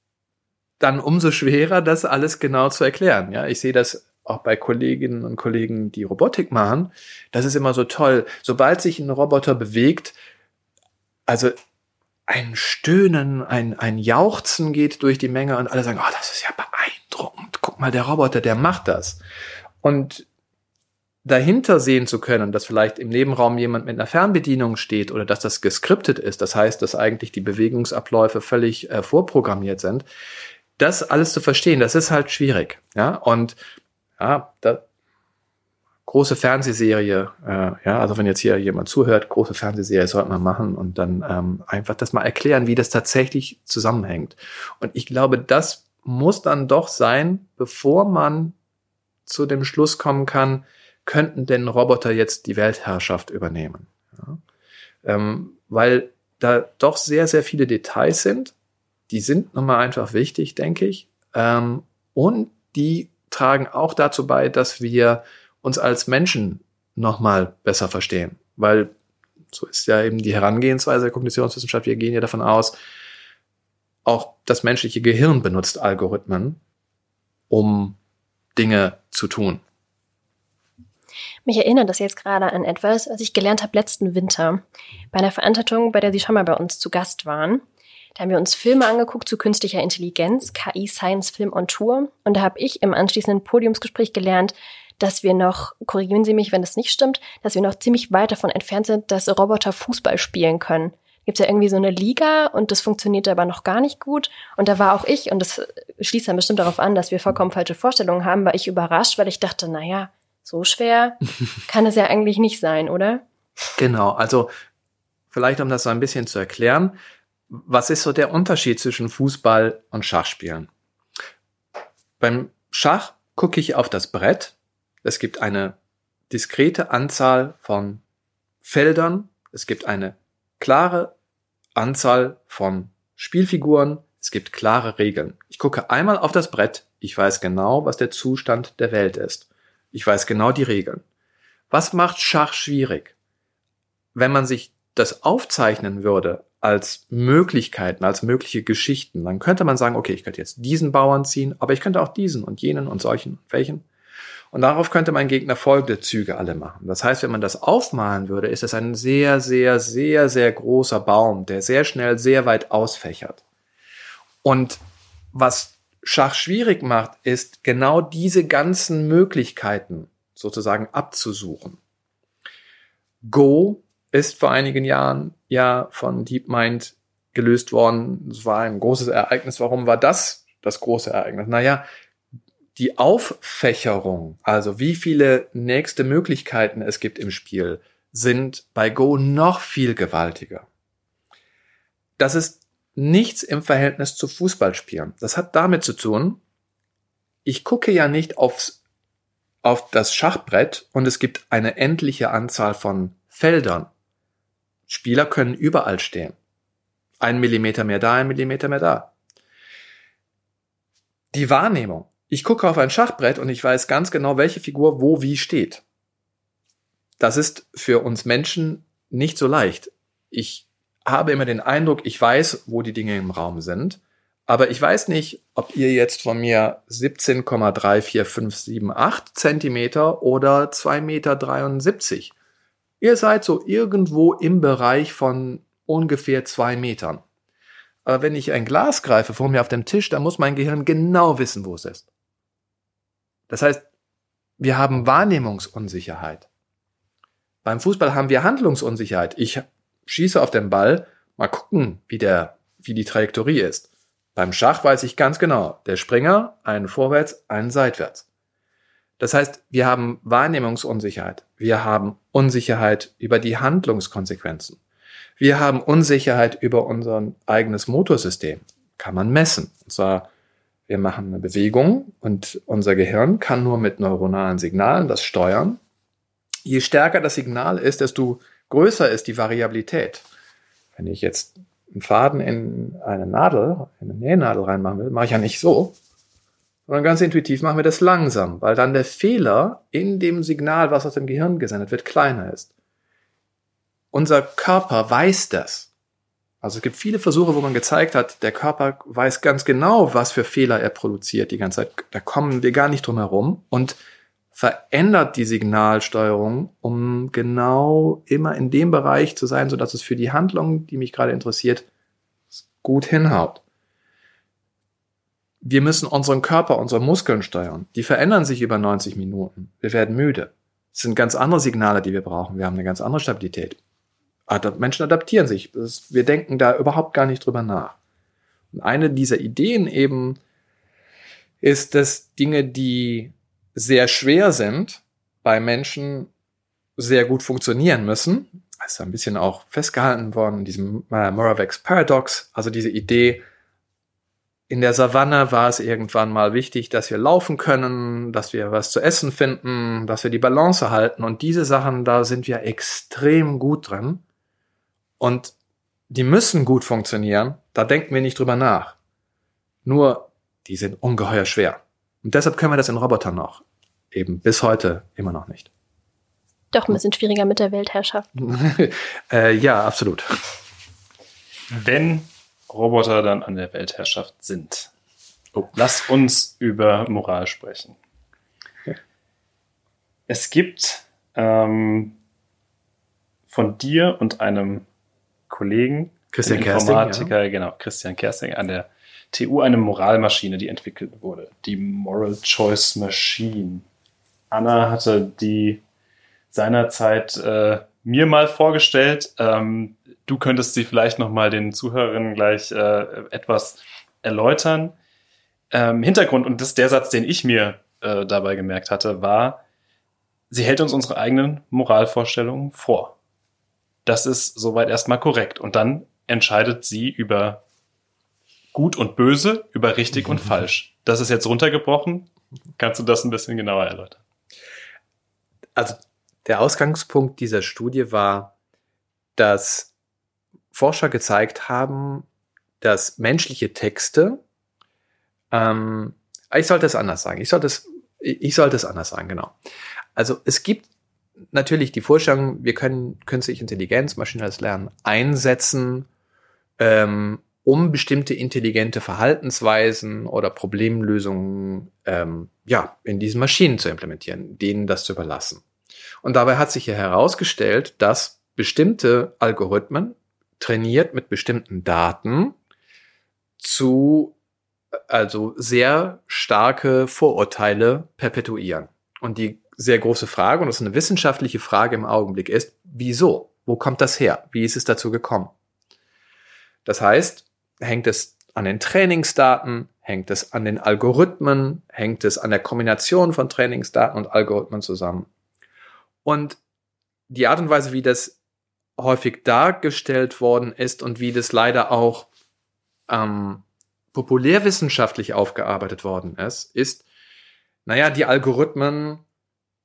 dann umso schwerer, das alles genau zu erklären. Ja, ich sehe das auch bei Kolleginnen und Kollegen, die Robotik machen. Das ist immer so toll. Sobald sich ein Roboter bewegt, also ein Stöhnen, ein, ein Jauchzen geht durch die Menge und alle sagen, oh, das ist ja beeindruckend. Guck mal, der Roboter, der macht das. Und dahinter sehen zu können, dass vielleicht im Nebenraum jemand mit einer Fernbedienung steht oder dass das geskriptet ist, das heißt, dass eigentlich die Bewegungsabläufe völlig äh, vorprogrammiert sind, das alles zu verstehen, das ist halt schwierig. Ja, und ja, da, große Fernsehserie, äh, ja, also wenn jetzt hier jemand zuhört, große Fernsehserie sollte man machen und dann ähm, einfach das mal erklären, wie das tatsächlich zusammenhängt. Und ich glaube, das muss dann doch sein, bevor man zu dem Schluss kommen kann, könnten denn Roboter jetzt die Weltherrschaft übernehmen? Ja? Ähm, weil da doch sehr, sehr viele Details sind, die sind nochmal einfach wichtig, denke ich. Ähm, und die tragen auch dazu bei, dass wir uns als Menschen nochmal besser verstehen. Weil so ist ja eben die Herangehensweise der Kognitionswissenschaft. Wir gehen ja davon aus, auch das menschliche Gehirn benutzt Algorithmen, um Dinge zu tun. Mich erinnert das jetzt gerade an etwas, was ich gelernt habe letzten Winter bei einer Veranstaltung, bei der Sie schon mal bei uns zu Gast waren. Da haben wir uns Filme angeguckt zu künstlicher Intelligenz, KI Science Film on Tour. Und da habe ich im anschließenden Podiumsgespräch gelernt, dass wir noch, korrigieren Sie mich, wenn das nicht stimmt, dass wir noch ziemlich weit davon entfernt sind, dass Roboter Fußball spielen können. Gibt ja irgendwie so eine Liga und das funktioniert aber noch gar nicht gut. Und da war auch ich, und das schließt dann bestimmt darauf an, dass wir vollkommen falsche Vorstellungen haben, war ich überrascht, weil ich dachte, naja, so schwer kann es ja eigentlich nicht sein, oder? Genau, also vielleicht um das so ein bisschen zu erklären, was ist so der Unterschied zwischen Fußball und Schachspielen? Beim Schach gucke ich auf das Brett. Es gibt eine diskrete Anzahl von Feldern. Es gibt eine klare Anzahl von Spielfiguren. Es gibt klare Regeln. Ich gucke einmal auf das Brett. Ich weiß genau, was der Zustand der Welt ist. Ich weiß genau die Regeln. Was macht Schach schwierig? Wenn man sich das aufzeichnen würde als Möglichkeiten, als mögliche Geschichten, dann könnte man sagen, okay, ich könnte jetzt diesen Bauern ziehen, aber ich könnte auch diesen und jenen und solchen und welchen. Und darauf könnte mein Gegner folgende Züge alle machen. Das heißt, wenn man das aufmalen würde, ist es ein sehr, sehr, sehr, sehr großer Baum, der sehr schnell sehr weit ausfächert. Und was Schach schwierig macht, ist genau diese ganzen Möglichkeiten sozusagen abzusuchen. Go ist vor einigen Jahren ja von DeepMind gelöst worden. Es war ein großes Ereignis. Warum war das das große Ereignis? Naja, die Auffächerung, also wie viele nächste Möglichkeiten es gibt im Spiel, sind bei Go noch viel gewaltiger. Das ist nichts im Verhältnis zu Fußballspielen. Das hat damit zu tun, ich gucke ja nicht aufs, auf das Schachbrett und es gibt eine endliche Anzahl von Feldern. Spieler können überall stehen. Ein Millimeter mehr da, ein Millimeter mehr da. Die Wahrnehmung. Ich gucke auf ein Schachbrett und ich weiß ganz genau, welche Figur wo wie steht. Das ist für uns Menschen nicht so leicht. Ich habe immer den Eindruck, ich weiß, wo die Dinge im Raum sind, aber ich weiß nicht, ob ihr jetzt von mir 17,34578 Zentimeter oder 2,73 Meter Ihr seid so irgendwo im Bereich von ungefähr zwei Metern. Aber wenn ich ein Glas greife vor mir auf dem Tisch, dann muss mein Gehirn genau wissen, wo es ist. Das heißt, wir haben Wahrnehmungsunsicherheit. Beim Fußball haben wir Handlungsunsicherheit. Ich schieße auf den Ball, mal gucken, wie der, wie die Trajektorie ist. Beim Schach weiß ich ganz genau, der Springer, einen vorwärts, einen seitwärts. Das heißt, wir haben Wahrnehmungsunsicherheit. Wir haben Unsicherheit über die Handlungskonsequenzen. Wir haben Unsicherheit über unser eigenes Motorsystem. Kann man messen. Und zwar, wir machen eine Bewegung und unser Gehirn kann nur mit neuronalen Signalen das steuern. Je stärker das Signal ist, desto größer ist die Variabilität. Wenn ich jetzt einen Faden in eine Nadel, in eine Nähnadel reinmachen will, mache ich ja nicht so, sondern ganz intuitiv machen wir das langsam, weil dann der Fehler in dem Signal, was aus dem Gehirn gesendet wird, kleiner ist. Unser Körper weiß das. Also es gibt viele Versuche, wo man gezeigt hat, der Körper weiß ganz genau, was für Fehler er produziert die ganze Zeit. Da kommen wir gar nicht drum herum und verändert die Signalsteuerung, um genau immer in dem Bereich zu sein, sodass es für die Handlung, die mich gerade interessiert, gut hinhaut. Wir müssen unseren Körper, unsere Muskeln steuern. Die verändern sich über 90 Minuten. Wir werden müde. Es sind ganz andere Signale, die wir brauchen. Wir haben eine ganz andere Stabilität. Menschen adaptieren sich. Wir denken da überhaupt gar nicht drüber nach. Und eine dieser Ideen eben ist, dass Dinge, die sehr schwer sind, bei Menschen sehr gut funktionieren müssen. Das ist ein bisschen auch festgehalten worden in diesem äh, Moravec's Paradox, also diese Idee, in der Savanne war es irgendwann mal wichtig, dass wir laufen können, dass wir was zu essen finden, dass wir die Balance halten und diese Sachen, da sind wir extrem gut drin und die müssen gut funktionieren, da denken wir nicht drüber nach. Nur, die sind ungeheuer schwer. Und deshalb können wir das in Robotern noch. Eben bis heute immer noch nicht. Doch ein bisschen schwieriger mit der Weltherrschaft. äh, ja, absolut. Wenn Roboter dann an der Weltherrschaft sind, oh. lass uns über Moral sprechen. Okay. Es gibt ähm, von dir und einem Kollegen, Christian Informatiker, ja. genau, Christian Kersting an der TU eine Moralmaschine, die entwickelt wurde. Die Moral Choice Machine. Anna hatte die seinerzeit äh, mir mal vorgestellt. Ähm, du könntest sie vielleicht noch mal den Zuhörerinnen gleich äh, etwas erläutern. Ähm, Hintergrund, und das ist der Satz, den ich mir äh, dabei gemerkt hatte, war, sie hält uns unsere eigenen Moralvorstellungen vor. Das ist soweit erstmal korrekt. Und dann entscheidet sie über Gut und Böse, über richtig und falsch. Das ist jetzt runtergebrochen. Kannst du das ein bisschen genauer erläutern? Also der Ausgangspunkt dieser Studie war, dass Forscher gezeigt haben, dass menschliche Texte, ähm, ich sollte es anders sagen, ich sollte es, ich sollte es anders sagen, genau. Also es gibt natürlich die Vorstellung, wir können künstliche Intelligenz, maschinelles Lernen einsetzen, ähm, um bestimmte intelligente Verhaltensweisen oder Problemlösungen ähm, ja, in diesen Maschinen zu implementieren, denen das zu überlassen. Und dabei hat sich hier herausgestellt, dass bestimmte Algorithmen trainiert mit bestimmten Daten zu also sehr starke Vorurteile perpetuieren. Und die sehr große Frage, und das ist eine wissenschaftliche Frage im Augenblick, ist, wieso? Wo kommt das her? Wie ist es dazu gekommen? Das heißt, hängt es an den Trainingsdaten, hängt es an den Algorithmen, hängt es an der Kombination von Trainingsdaten und Algorithmen zusammen. Und die Art und Weise, wie das häufig dargestellt worden ist und wie das leider auch ähm, populärwissenschaftlich aufgearbeitet worden ist, ist, naja, die Algorithmen,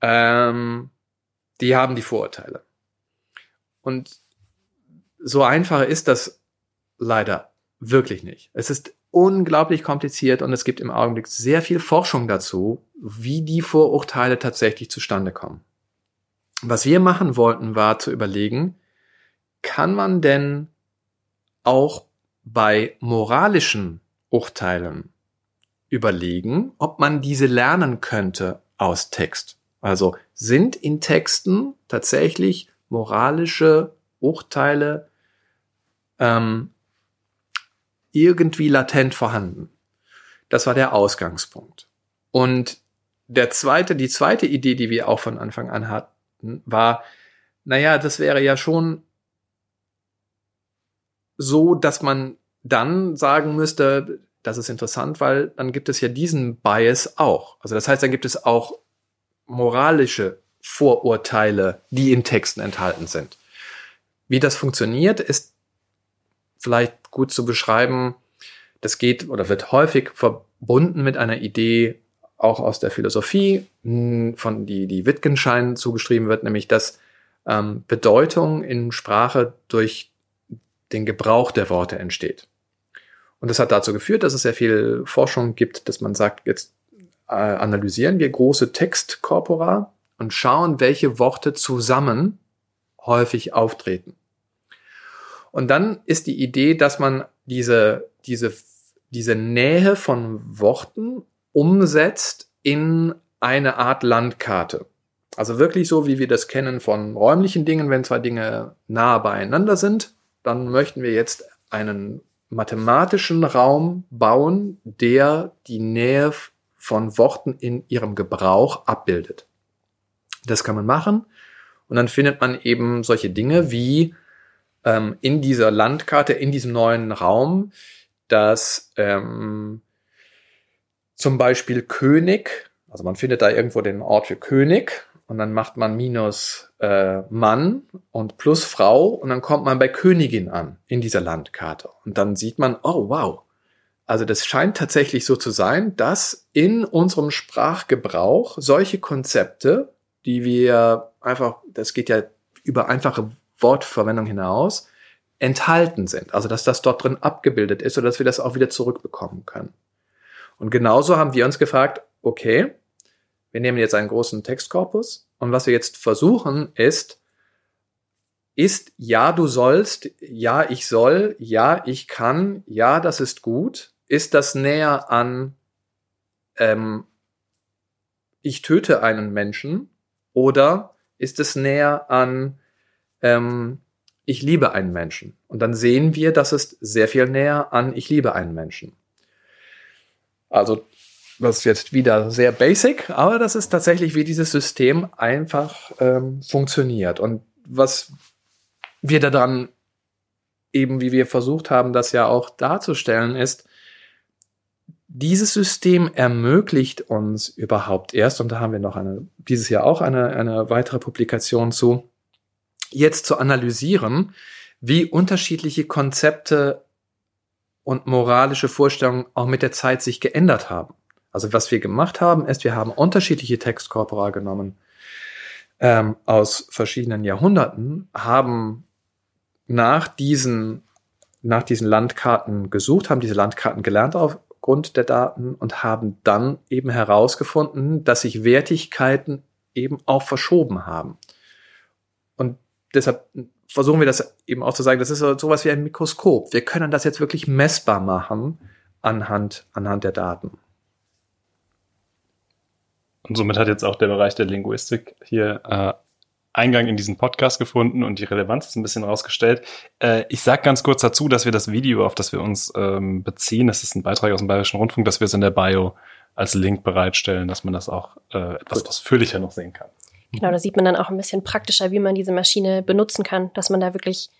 ähm, die haben die Vorurteile. Und so einfach ist das leider wirklich nicht. Es ist unglaublich kompliziert und es gibt im Augenblick sehr viel Forschung dazu, wie die Vorurteile tatsächlich zustande kommen. Was wir machen wollten, war zu überlegen, kann man denn auch bei moralischen Urteilen überlegen, ob man diese lernen könnte aus Text. Also sind in Texten tatsächlich moralische Urteile ähm, irgendwie latent vorhanden. Das war der Ausgangspunkt. Und der zweite, die zweite Idee, die wir auch von Anfang an hatten, war, naja, das wäre ja schon so, dass man dann sagen müsste, das ist interessant, weil dann gibt es ja diesen Bias auch. Also das heißt, dann gibt es auch moralische Vorurteile, die in Texten enthalten sind. Wie das funktioniert, ist vielleicht gut zu beschreiben. Das geht oder wird häufig verbunden mit einer Idee auch aus der Philosophie, hm, von die, die Wittgenstein zugeschrieben wird, nämlich dass ähm, Bedeutung in Sprache durch den Gebrauch der Worte entsteht. Und das hat dazu geführt, dass es sehr viel Forschung gibt, dass man sagt, jetzt äh, analysieren wir große Textkorpora und schauen, welche Worte zusammen häufig auftreten. Und dann ist die Idee, dass man diese, diese, diese Nähe von Worten umsetzt in eine Art Landkarte. Also wirklich so, wie wir das kennen von räumlichen Dingen, wenn zwei Dinge nah beieinander sind, dann möchten wir jetzt einen mathematischen Raum bauen, der die Nähe von Worten in ihrem Gebrauch abbildet. Das kann man machen und dann findet man eben solche Dinge wie ähm, in dieser Landkarte, in diesem neuen Raum, dass ähm, zum Beispiel König, also man findet da irgendwo den Ort für König und dann macht man minus äh, Mann und plus Frau und dann kommt man bei Königin an in dieser Landkarte. Und dann sieht man, oh wow. Also das scheint tatsächlich so zu sein, dass in unserem Sprachgebrauch solche Konzepte, die wir einfach, das geht ja über einfache Wortverwendung hinaus, enthalten sind. Also dass das dort drin abgebildet ist oder dass wir das auch wieder zurückbekommen können. Und genauso haben wir uns gefragt, okay, wir nehmen jetzt einen großen Textkorpus und was wir jetzt versuchen ist, ist ja, du sollst, ja, ich soll, ja, ich kann, ja, das ist gut. Ist das näher an, ähm, ich töte einen Menschen oder ist es näher an, ähm, ich liebe einen Menschen? Und dann sehen wir, dass es sehr viel näher an, ich liebe einen Menschen. Also ist jetzt wieder sehr basic, aber das ist tatsächlich, wie dieses System einfach ähm, funktioniert. Und was wir daran eben, wie wir versucht haben, das ja auch darzustellen, ist, dieses System ermöglicht uns überhaupt erst, und da haben wir noch eine, dieses Jahr auch eine, eine weitere Publikation zu, jetzt zu analysieren, wie unterschiedliche Konzepte und moralische Vorstellungen auch mit der Zeit sich geändert haben. Also was wir gemacht haben, ist, wir haben unterschiedliche Textkorpora genommen ähm, aus verschiedenen Jahrhunderten, haben nach diesen, nach diesen Landkarten gesucht, haben diese Landkarten gelernt aufgrund der Daten und haben dann eben herausgefunden, dass sich Wertigkeiten eben auch verschoben haben. Und deshalb versuchen wir das eben auch zu sagen, das ist so sowas wie ein Mikroskop. Wir können das jetzt wirklich messbar machen anhand, anhand der Daten. Und somit hat jetzt auch der Bereich der Linguistik hier äh, Eingang in diesen Podcast gefunden und die Relevanz ist ein bisschen rausgestellt. Äh, ich sage ganz kurz dazu, dass wir das Video, auf das wir uns ähm, beziehen, das ist ein Beitrag aus dem Bayerischen Rundfunk, dass wir es in der Bio als Link bereitstellen, dass man das auch äh, etwas Gut. ausführlicher noch sehen kann. Genau, da sieht man dann auch ein bisschen praktischer, wie man diese Maschine benutzen kann, dass man da wirklich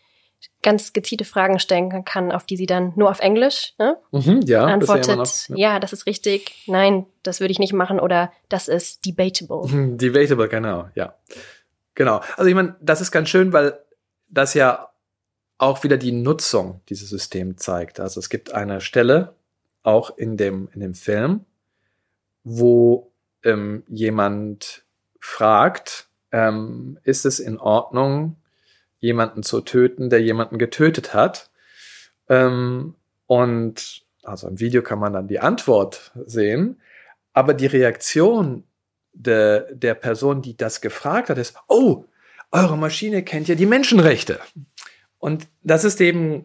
ganz gezielte Fragen stellen kann, auf die sie dann nur auf Englisch ne, mhm, ja, antwortet. Noch, ja. ja. das ist richtig. Nein, das würde ich nicht machen. Oder das ist debatable. Debatable, genau, ja. Genau. Also ich meine, das ist ganz schön, weil das ja auch wieder die Nutzung dieses Systems zeigt. Also es gibt eine Stelle, auch in dem, in dem Film, wo ähm, jemand fragt, ähm, ist es in Ordnung, jemanden zu töten, der jemanden getötet hat. Ähm, und also im Video kann man dann die Antwort sehen, aber die Reaktion de, der Person, die das gefragt hat, ist, oh, eure Maschine kennt ja die Menschenrechte. Und das ist eben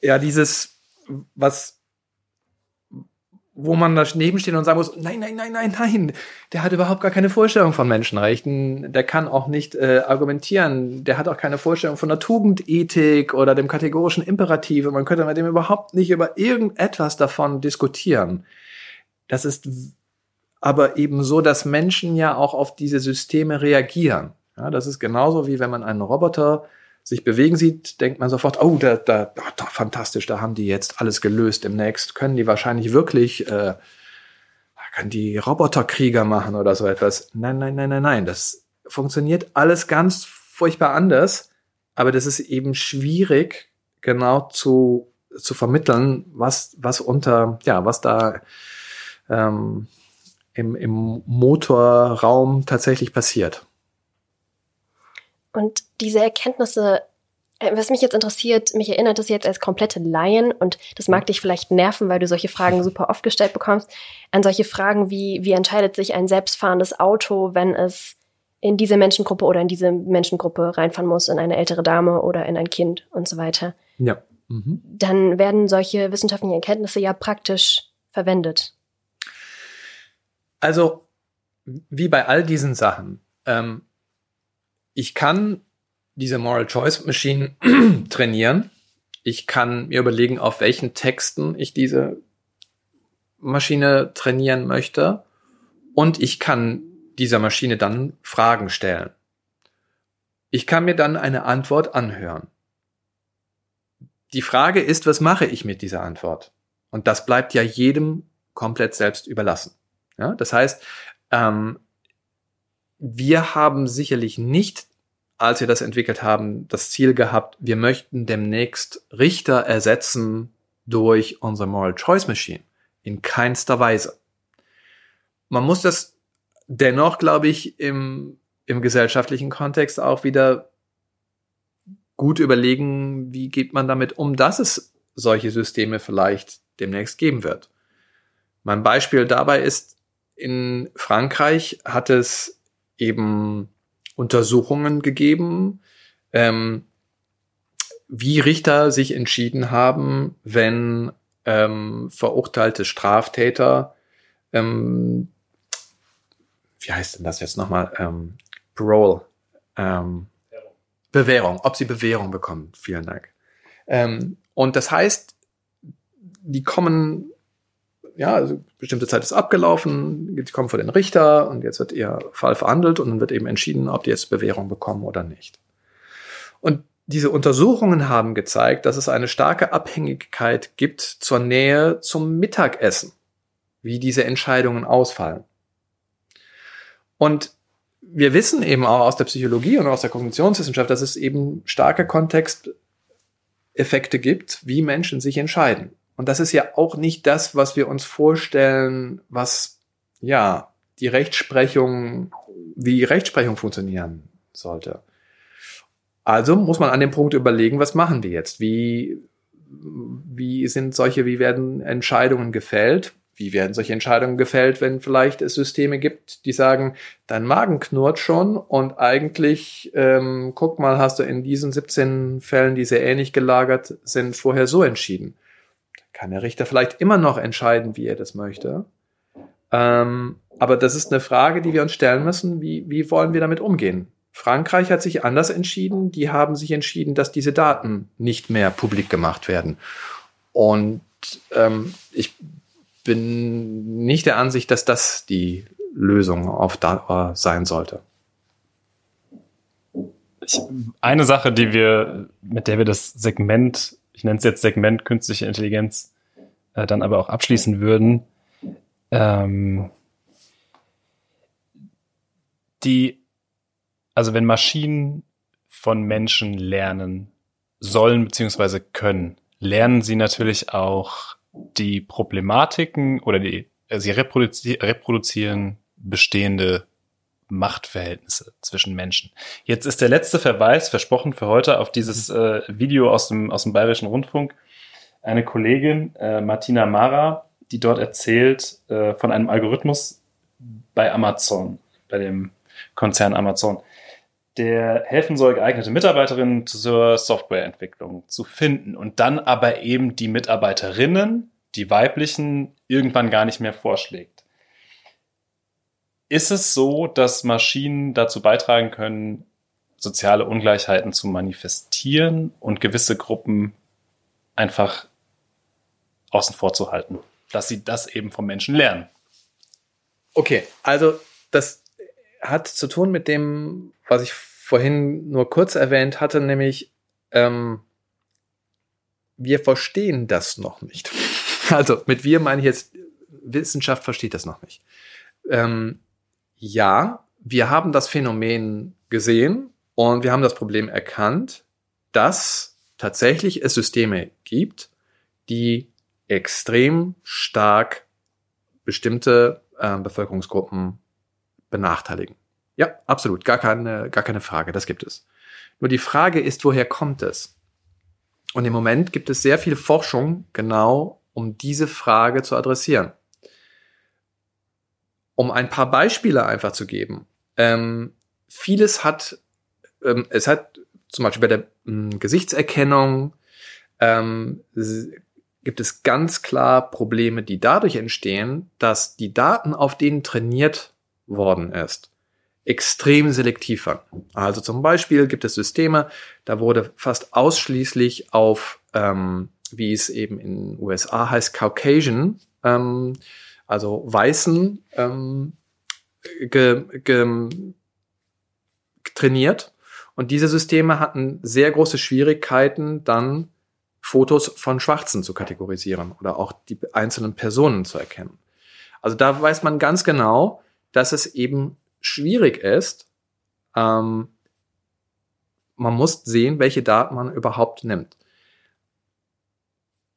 ja dieses, was wo man da nebenstehen und sagen muss, nein, nein, nein, nein, nein, der hat überhaupt gar keine Vorstellung von Menschenrechten, der kann auch nicht äh, argumentieren, der hat auch keine Vorstellung von der Tugendethik oder dem kategorischen Imperativ man könnte mit dem überhaupt nicht über irgendetwas davon diskutieren. Das ist aber eben so, dass Menschen ja auch auf diese Systeme reagieren. Ja, das ist genauso wie wenn man einen Roboter sich bewegen sieht, denkt man sofort, oh, da, da, da fantastisch, da haben die jetzt alles gelöst. Demnächst können die wahrscheinlich wirklich, äh, können die Roboterkrieger machen oder so etwas. Nein, nein, nein, nein, nein. Das funktioniert alles ganz furchtbar anders. Aber das ist eben schwierig, genau zu, zu vermitteln, was, was unter, ja, was da ähm, im, im Motorraum tatsächlich passiert. Und diese Erkenntnisse, äh, was mich jetzt interessiert, mich erinnert das jetzt als komplette Laien und das mag dich vielleicht nerven, weil du solche Fragen super oft gestellt bekommst, an solche Fragen wie, wie entscheidet sich ein selbstfahrendes Auto, wenn es in diese Menschengruppe oder in diese Menschengruppe reinfahren muss, in eine ältere Dame oder in ein Kind und so weiter. Ja. Mhm. Dann werden solche wissenschaftlichen Erkenntnisse ja praktisch verwendet. Also, wie bei all diesen Sachen, ähm, ich kann diese Moral Choice Machine trainieren. Ich kann mir überlegen, auf welchen Texten ich diese Maschine trainieren möchte. Und ich kann dieser Maschine dann Fragen stellen. Ich kann mir dann eine Antwort anhören. Die Frage ist, was mache ich mit dieser Antwort? Und das bleibt ja jedem komplett selbst überlassen. Ja, das heißt, ähm, wir haben sicherlich nicht, als wir das entwickelt haben, das Ziel gehabt, wir möchten demnächst Richter ersetzen durch unsere Moral Choice Machine. In keinster Weise. Man muss das dennoch, glaube ich, im, im gesellschaftlichen Kontext auch wieder gut überlegen, wie geht man damit um, dass es solche Systeme vielleicht demnächst geben wird. Mein Beispiel dabei ist, in Frankreich hat es eben Untersuchungen gegeben, ähm, wie Richter sich entschieden haben, wenn ähm, verurteilte Straftäter, ähm, wie heißt denn das jetzt nochmal, ähm, Parole, ähm, Bewährung, ob sie Bewährung bekommen. Vielen Dank. Ähm, und das heißt, die kommen ja, also bestimmte Zeit ist abgelaufen, die kommen vor den Richter und jetzt wird ihr Fall verhandelt und dann wird eben entschieden, ob die jetzt Bewährung bekommen oder nicht. Und diese Untersuchungen haben gezeigt, dass es eine starke Abhängigkeit gibt zur Nähe zum Mittagessen, wie diese Entscheidungen ausfallen. Und wir wissen eben auch aus der Psychologie und aus der Kognitionswissenschaft, dass es eben starke Kontexteffekte gibt, wie Menschen sich entscheiden. Und das ist ja auch nicht das, was wir uns vorstellen, was, ja, die Rechtsprechung, wie Rechtsprechung funktionieren sollte. Also muss man an dem Punkt überlegen, was machen wir jetzt? Wie, wie sind solche, wie werden Entscheidungen gefällt? Wie werden solche Entscheidungen gefällt, wenn vielleicht es Systeme gibt, die sagen, dein Magen knurrt schon und eigentlich, ähm, guck mal, hast du in diesen 17 Fällen, die sehr ähnlich gelagert sind, vorher so entschieden kann der Richter vielleicht immer noch entscheiden, wie er das möchte. Ähm, aber das ist eine Frage, die wir uns stellen müssen. Wie, wie wollen wir damit umgehen? Frankreich hat sich anders entschieden. Die haben sich entschieden, dass diese Daten nicht mehr publik gemacht werden. Und ähm, ich bin nicht der Ansicht, dass das die Lösung auf Dauer sein sollte. Ich, eine Sache, die wir, mit der wir das Segment ich nenne es jetzt Segment künstliche Intelligenz, äh, dann aber auch abschließen würden. Ähm, die, also wenn Maschinen von Menschen lernen sollen beziehungsweise können, lernen sie natürlich auch die Problematiken oder die, sie reproduzi reproduzieren bestehende Machtverhältnisse zwischen Menschen. Jetzt ist der letzte Verweis versprochen für heute auf dieses mhm. äh, Video aus dem, aus dem Bayerischen Rundfunk. Eine Kollegin, äh, Martina Mara, die dort erzählt äh, von einem Algorithmus bei Amazon, bei dem Konzern Amazon, der helfen soll, geeignete Mitarbeiterinnen zur Softwareentwicklung zu finden und dann aber eben die Mitarbeiterinnen, die weiblichen, irgendwann gar nicht mehr vorschlägt. Ist es so, dass Maschinen dazu beitragen können, soziale Ungleichheiten zu manifestieren und gewisse Gruppen einfach außen vor zu halten, dass sie das eben vom Menschen lernen? Okay, also das hat zu tun mit dem, was ich vorhin nur kurz erwähnt hatte, nämlich ähm, wir verstehen das noch nicht. Also mit wir meine ich jetzt, Wissenschaft versteht das noch nicht. Ähm, ja, wir haben das Phänomen gesehen und wir haben das Problem erkannt, dass tatsächlich es Systeme gibt, die extrem stark bestimmte äh, Bevölkerungsgruppen benachteiligen. Ja, absolut, gar keine, gar keine Frage, das gibt es. Nur die Frage ist, woher kommt es? Und im Moment gibt es sehr viel Forschung genau, um diese Frage zu adressieren. Um ein paar Beispiele einfach zu geben. Ähm, vieles hat, ähm, es hat zum Beispiel bei der ähm, Gesichtserkennung ähm, gibt es ganz klar Probleme, die dadurch entstehen, dass die Daten, auf denen trainiert worden ist, extrem selektiv waren. Also zum Beispiel gibt es Systeme, da wurde fast ausschließlich auf, ähm, wie es eben in den USA heißt, Caucasian, ähm, also Weißen, ähm, ge, ge, trainiert. Und diese Systeme hatten sehr große Schwierigkeiten, dann Fotos von Schwarzen zu kategorisieren oder auch die einzelnen Personen zu erkennen. Also da weiß man ganz genau, dass es eben schwierig ist. Ähm, man muss sehen, welche Daten man überhaupt nimmt.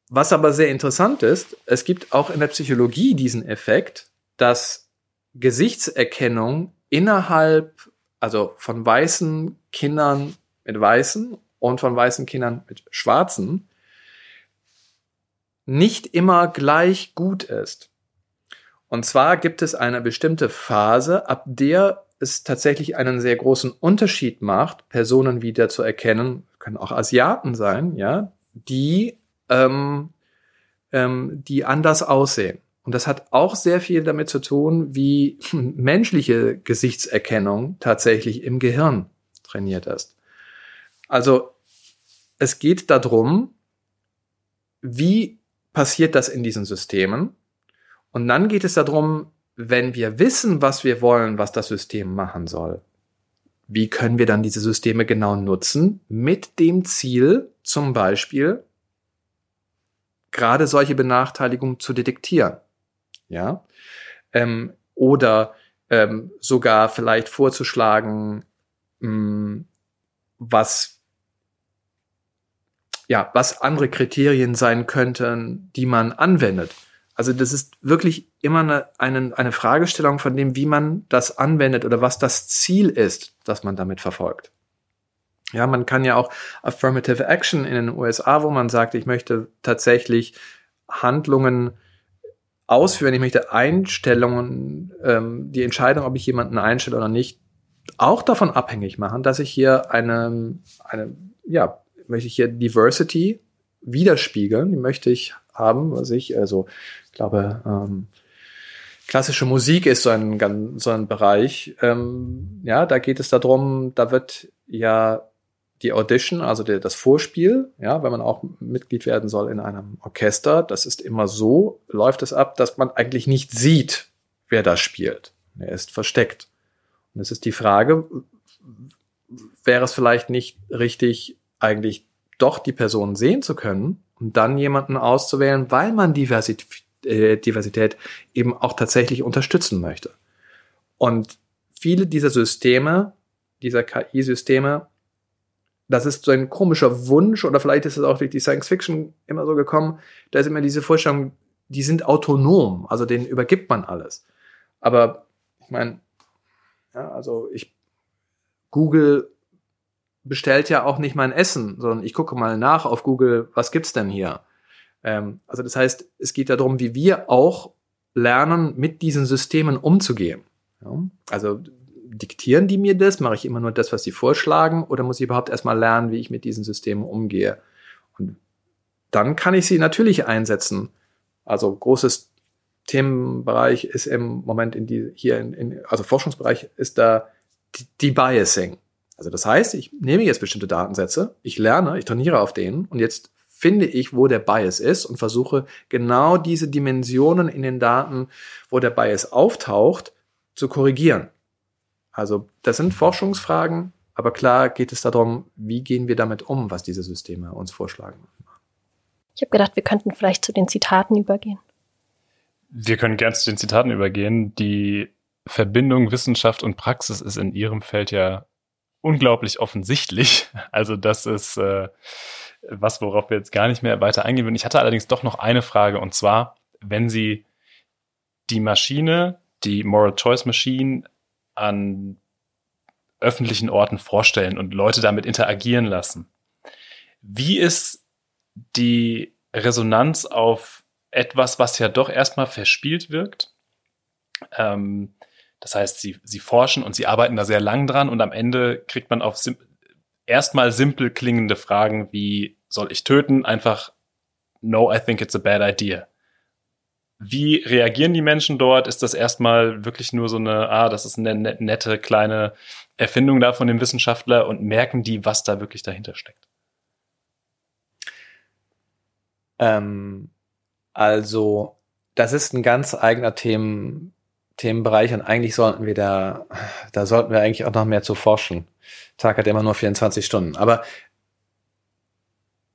Was aber sehr interessant ist, es gibt auch in der Psychologie diesen Effekt, dass Gesichtserkennung innerhalb, also von weißen Kindern mit weißen und von weißen Kindern mit schwarzen, nicht immer gleich gut ist. Und zwar gibt es eine bestimmte Phase, ab der es tatsächlich einen sehr großen Unterschied macht, Personen wieder zu erkennen, können auch Asiaten sein, ja, die, ähm, ähm, die anders aussehen. Und das hat auch sehr viel damit zu tun, wie menschliche Gesichtserkennung tatsächlich im Gehirn trainiert ist. Also es geht darum, wie passiert das in diesen Systemen? Und dann geht es darum, wenn wir wissen, was wir wollen, was das System machen soll, wie können wir dann diese Systeme genau nutzen mit dem Ziel, zum Beispiel gerade solche Benachteiligungen zu detektieren, ja, ähm, oder ähm, sogar vielleicht vorzuschlagen, mh, hm, was ja, was andere Kriterien sein könnten, die man anwendet. Also das ist wirklich immer eine, eine, eine Fragestellung von dem, wie man das anwendet oder was das Ziel ist, das man damit verfolgt. Ja, man kann ja auch Affirmative Action in den USA, wo man sagt, ich möchte tatsächlich Handlungen ausführen, ich möchte Einstellungen, ähm, die Entscheidung, ob ich jemanden einstelle oder nicht, auch davon abhängig machen, dass ich hier eine, eine ja, möchte ich hier Diversity widerspiegeln, die möchte ich haben, was ich, also glaube, ähm, klassische Musik ist so ein, so ein Bereich. Ähm, ja, da geht es darum, da wird ja die Audition, also der, das Vorspiel, ja, wenn man auch Mitglied werden soll in einem Orchester, das ist immer so, läuft es ab, dass man eigentlich nicht sieht, wer da spielt. Er ist versteckt. Und es ist die Frage, wäre es vielleicht nicht richtig, eigentlich doch die Person sehen zu können und dann jemanden auszuwählen, weil man Diversität, äh, Diversität eben auch tatsächlich unterstützen möchte. Und viele dieser Systeme, dieser KI-Systeme, das ist so ein komischer Wunsch oder vielleicht ist es auch durch die Science Fiction immer so gekommen, da ist immer diese Vorstellung, die sind autonom, also denen übergibt man alles. Aber ich meine, ja, also ich Google bestellt ja auch nicht mein Essen, sondern ich gucke mal nach auf Google, was gibt's denn hier? Ähm, also das heißt, es geht darum, wie wir auch lernen, mit diesen Systemen umzugehen. Ja? Also diktieren die mir das? Mache ich immer nur das, was sie vorschlagen? Oder muss ich überhaupt erstmal lernen, wie ich mit diesen Systemen umgehe? Und dann kann ich sie natürlich einsetzen. Also großes Themenbereich ist im Moment in die, hier in, in also Forschungsbereich ist da Debiasing. Also das heißt, ich nehme jetzt bestimmte Datensätze, ich lerne, ich trainiere auf denen und jetzt finde ich, wo der Bias ist und versuche genau diese Dimensionen in den Daten, wo der Bias auftaucht, zu korrigieren. Also das sind Forschungsfragen, Aber klar geht es darum, wie gehen wir damit um, was diese Systeme uns vorschlagen. Ich habe gedacht, wir könnten vielleicht zu den Zitaten übergehen. Wir können gern zu den Zitaten übergehen. Die Verbindung Wissenschaft und Praxis ist in Ihrem Feld ja unglaublich offensichtlich. Also das ist äh, was, worauf wir jetzt gar nicht mehr weiter eingehen würden. Ich hatte allerdings doch noch eine Frage und zwar, wenn Sie die Maschine, die Moral Choice Machine an öffentlichen Orten vorstellen und Leute damit interagieren lassen. Wie ist die Resonanz auf etwas, was ja doch erstmal verspielt wirkt? Ähm, das heißt, sie, sie forschen und sie arbeiten da sehr lang dran und am Ende kriegt man auf sim erstmal simpel klingende Fragen wie, soll ich töten? Einfach, no, I think it's a bad idea. Wie reagieren die Menschen dort? Ist das erstmal wirklich nur so eine, ah, das ist eine nette kleine Erfindung da von dem Wissenschaftler und merken die, was da wirklich dahinter steckt? Ähm, also, das ist ein ganz eigener Themen, Themenbereich und eigentlich sollten wir da, da sollten wir eigentlich auch noch mehr zu forschen. Tag hat immer nur 24 Stunden. Aber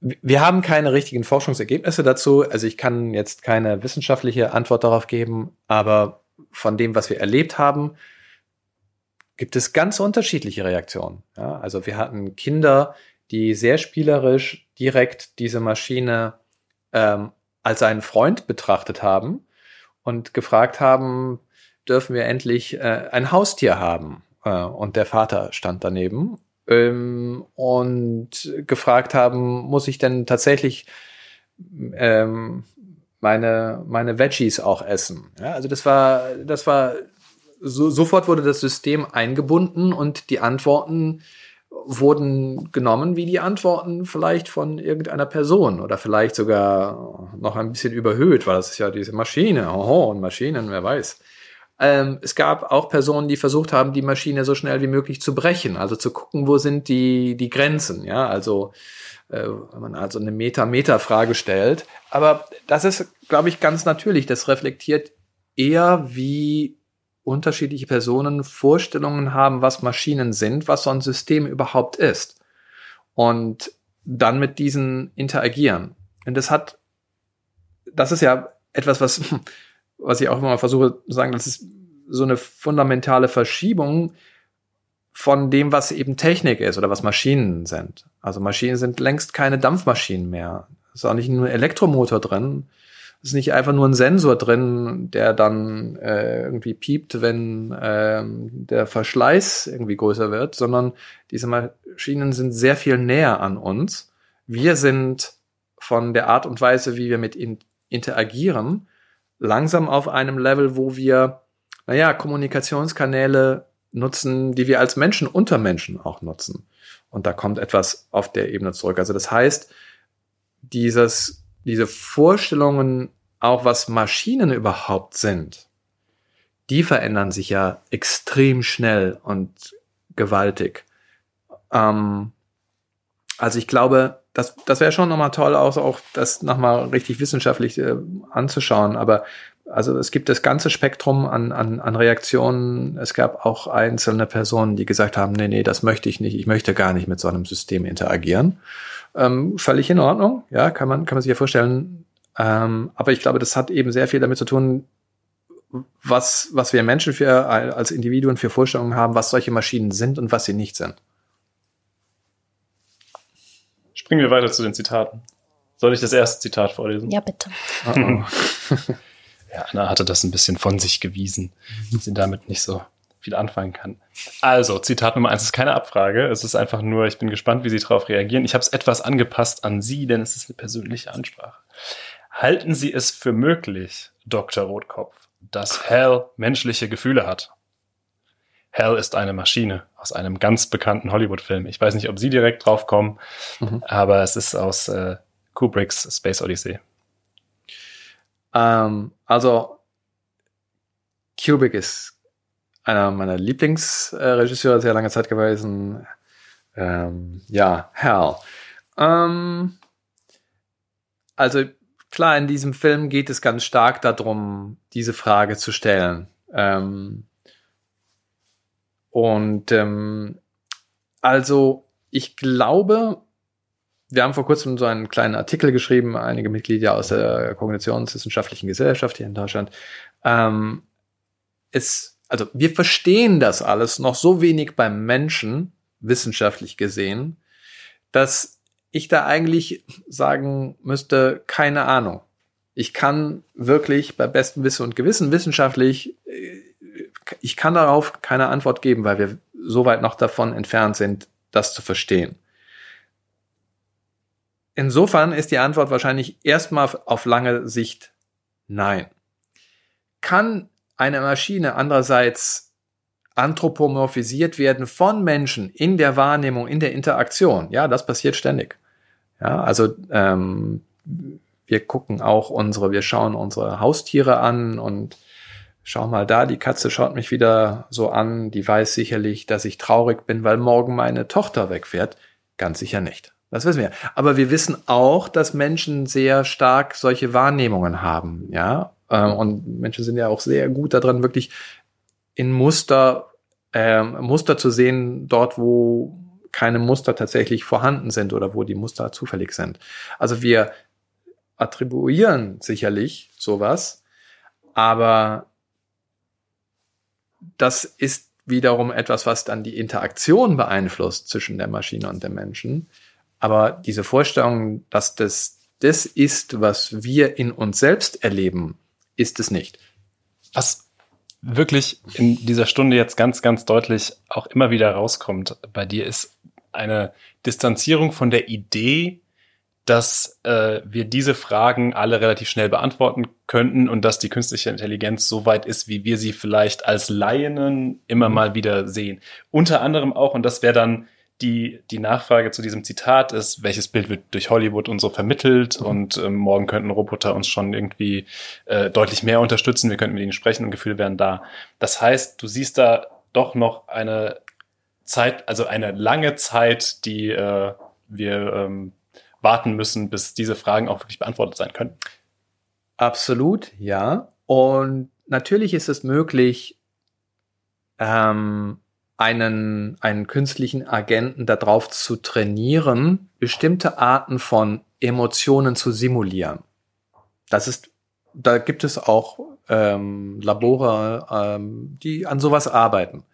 wir haben keine richtigen Forschungsergebnisse dazu. Also ich kann jetzt keine wissenschaftliche Antwort darauf geben, aber von dem, was wir erlebt haben, gibt es ganz unterschiedliche Reaktionen. Ja, also wir hatten Kinder, die sehr spielerisch direkt diese Maschine ähm, als einen Freund betrachtet haben und gefragt haben, dürfen wir endlich äh, ein Haustier haben? Äh, und der Vater stand daneben ähm, und gefragt haben, muss ich denn tatsächlich ähm, meine, meine Veggies auch essen? Ja, also das war, das war, so, sofort wurde das System eingebunden und die Antworten wurden genommen wie die Antworten vielleicht von irgendeiner Person oder vielleicht sogar noch ein bisschen überhöht, weil das ist ja diese Maschine, oh, und Maschinen, wer weiß. Ähm, es gab auch Personen, die versucht haben, die Maschine so schnell wie möglich zu brechen, also zu gucken, wo sind die, die Grenzen, ja, also äh, wenn man also eine Meta-Meta-Frage stellt. Aber das ist, glaube ich, ganz natürlich. Das reflektiert eher, wie unterschiedliche Personen Vorstellungen haben, was Maschinen sind, was so ein System überhaupt ist. Und dann mit diesen interagieren. Und das hat, das ist ja etwas, was was ich auch immer versuche zu sagen, das ist so eine fundamentale Verschiebung von dem, was eben Technik ist oder was Maschinen sind. Also Maschinen sind längst keine Dampfmaschinen mehr. Es ist auch nicht nur ein Elektromotor drin. Es ist nicht einfach nur ein Sensor drin, der dann äh, irgendwie piept, wenn ähm, der Verschleiß irgendwie größer wird, sondern diese Maschinen sind sehr viel näher an uns. Wir sind von der Art und Weise, wie wir mit ihnen interagieren, langsam auf einem Level, wo wir, naja, Kommunikationskanäle nutzen, die wir als Menschen unter Menschen auch nutzen. Und da kommt etwas auf der Ebene zurück. Also das heißt, dieses, diese Vorstellungen, auch was Maschinen überhaupt sind, die verändern sich ja extrem schnell und gewaltig. Ähm, also ich glaube, das, das wäre schon nochmal toll, auch, auch das nochmal richtig wissenschaftlich äh, anzuschauen. Aber also es gibt das ganze Spektrum an, an, an Reaktionen. Es gab auch einzelne Personen, die gesagt haben, nee, nee, das möchte ich nicht. Ich möchte gar nicht mit so einem System interagieren. Ähm, völlig in Ordnung. Ja, kann man, kann man sich ja vorstellen. Ähm, aber ich glaube, das hat eben sehr viel damit zu tun, was, was wir Menschen für, als Individuen für Vorstellungen haben, was solche Maschinen sind und was sie nicht sind. Springen wir weiter zu den Zitaten. Soll ich das erste Zitat vorlesen? Ja, bitte. Oh oh. ja, Anna hatte das ein bisschen von sich gewiesen, dass sie damit nicht so viel anfangen kann. Also, Zitat Nummer eins ist keine Abfrage. Es ist einfach nur, ich bin gespannt, wie Sie darauf reagieren. Ich habe es etwas angepasst an Sie, denn es ist eine persönliche Ansprache. Halten Sie es für möglich, Dr. Rotkopf, dass Hal menschliche Gefühle hat? Hell ist eine Maschine aus einem ganz bekannten Hollywood-Film. Ich weiß nicht, ob Sie direkt drauf kommen, mhm. aber es ist aus äh, Kubricks Space Odyssey. Ähm, also Kubrick ist einer meiner Lieblingsregisseure sehr lange Zeit gewesen. Ähm, ja, Hell. Ähm, also klar, in diesem Film geht es ganz stark darum, diese Frage zu stellen. Ähm, und ähm, Also, ich glaube, wir haben vor kurzem so einen kleinen Artikel geschrieben, einige Mitglieder aus der Kognitionswissenschaftlichen Gesellschaft hier in Deutschland. Ähm, es, also wir verstehen das alles noch so wenig beim Menschen, wissenschaftlich gesehen, dass ich da eigentlich sagen müsste, keine Ahnung. Ich kann wirklich bei bestem Wissen und Gewissen wissenschaftlich, äh, ich kann darauf keine Antwort geben, weil wir so weit noch davon entfernt sind, das zu verstehen. Insofern ist die Antwort wahrscheinlich erstmal auf lange Sicht nein. Kann eine Maschine andererseits anthropomorphisiert werden von Menschen in der Wahrnehmung, in der Interaktion? Ja, das passiert ständig. Ja, also ähm, wir gucken auch unsere, wir schauen unsere Haustiere an und schau mal da, die Katze schaut mich wieder so an, die weiß sicherlich, dass ich traurig bin, weil morgen meine Tochter wegfährt. Ganz sicher nicht. Das wissen wir. Aber wir wissen auch, dass Menschen sehr stark solche Wahrnehmungen haben, ja. Ähm, und Menschen sind ja auch sehr gut daran, wirklich in Muster, ähm, Muster zu sehen, dort, wo keine Muster tatsächlich vorhanden sind oder wo die Muster zufällig sind. Also wir attribuieren sicherlich sowas, aber das ist wiederum etwas, was dann die Interaktion beeinflusst zwischen der Maschine und dem Menschen. Aber diese Vorstellung, dass das das ist, was wir in uns selbst erleben, ist es nicht. Was wirklich in dieser Stunde jetzt ganz, ganz deutlich auch immer wieder rauskommt bei dir, ist eine Distanzierung von der Idee, dass äh, wir diese Fragen alle relativ schnell beantworten könnten und dass die künstliche Intelligenz so weit ist, wie wir sie vielleicht als Laien immer mhm. mal wieder sehen. Unter anderem auch, und das wäre dann die, die Nachfrage zu diesem Zitat ist, welches Bild wird durch Hollywood und so vermittelt mhm. und ähm, morgen könnten Roboter uns schon irgendwie äh, deutlich mehr unterstützen, wir könnten mit ihnen sprechen und Gefühle wären da. Das heißt, du siehst da doch noch eine Zeit, also eine lange Zeit, die äh, wir ähm, warten müssen, bis diese Fragen auch wirklich beantwortet sein können. Absolut, ja. Und natürlich ist es möglich, ähm, einen, einen künstlichen Agenten darauf zu trainieren, bestimmte Arten von Emotionen zu simulieren. Das ist, da gibt es auch ähm, Labore, ähm, die an sowas arbeiten.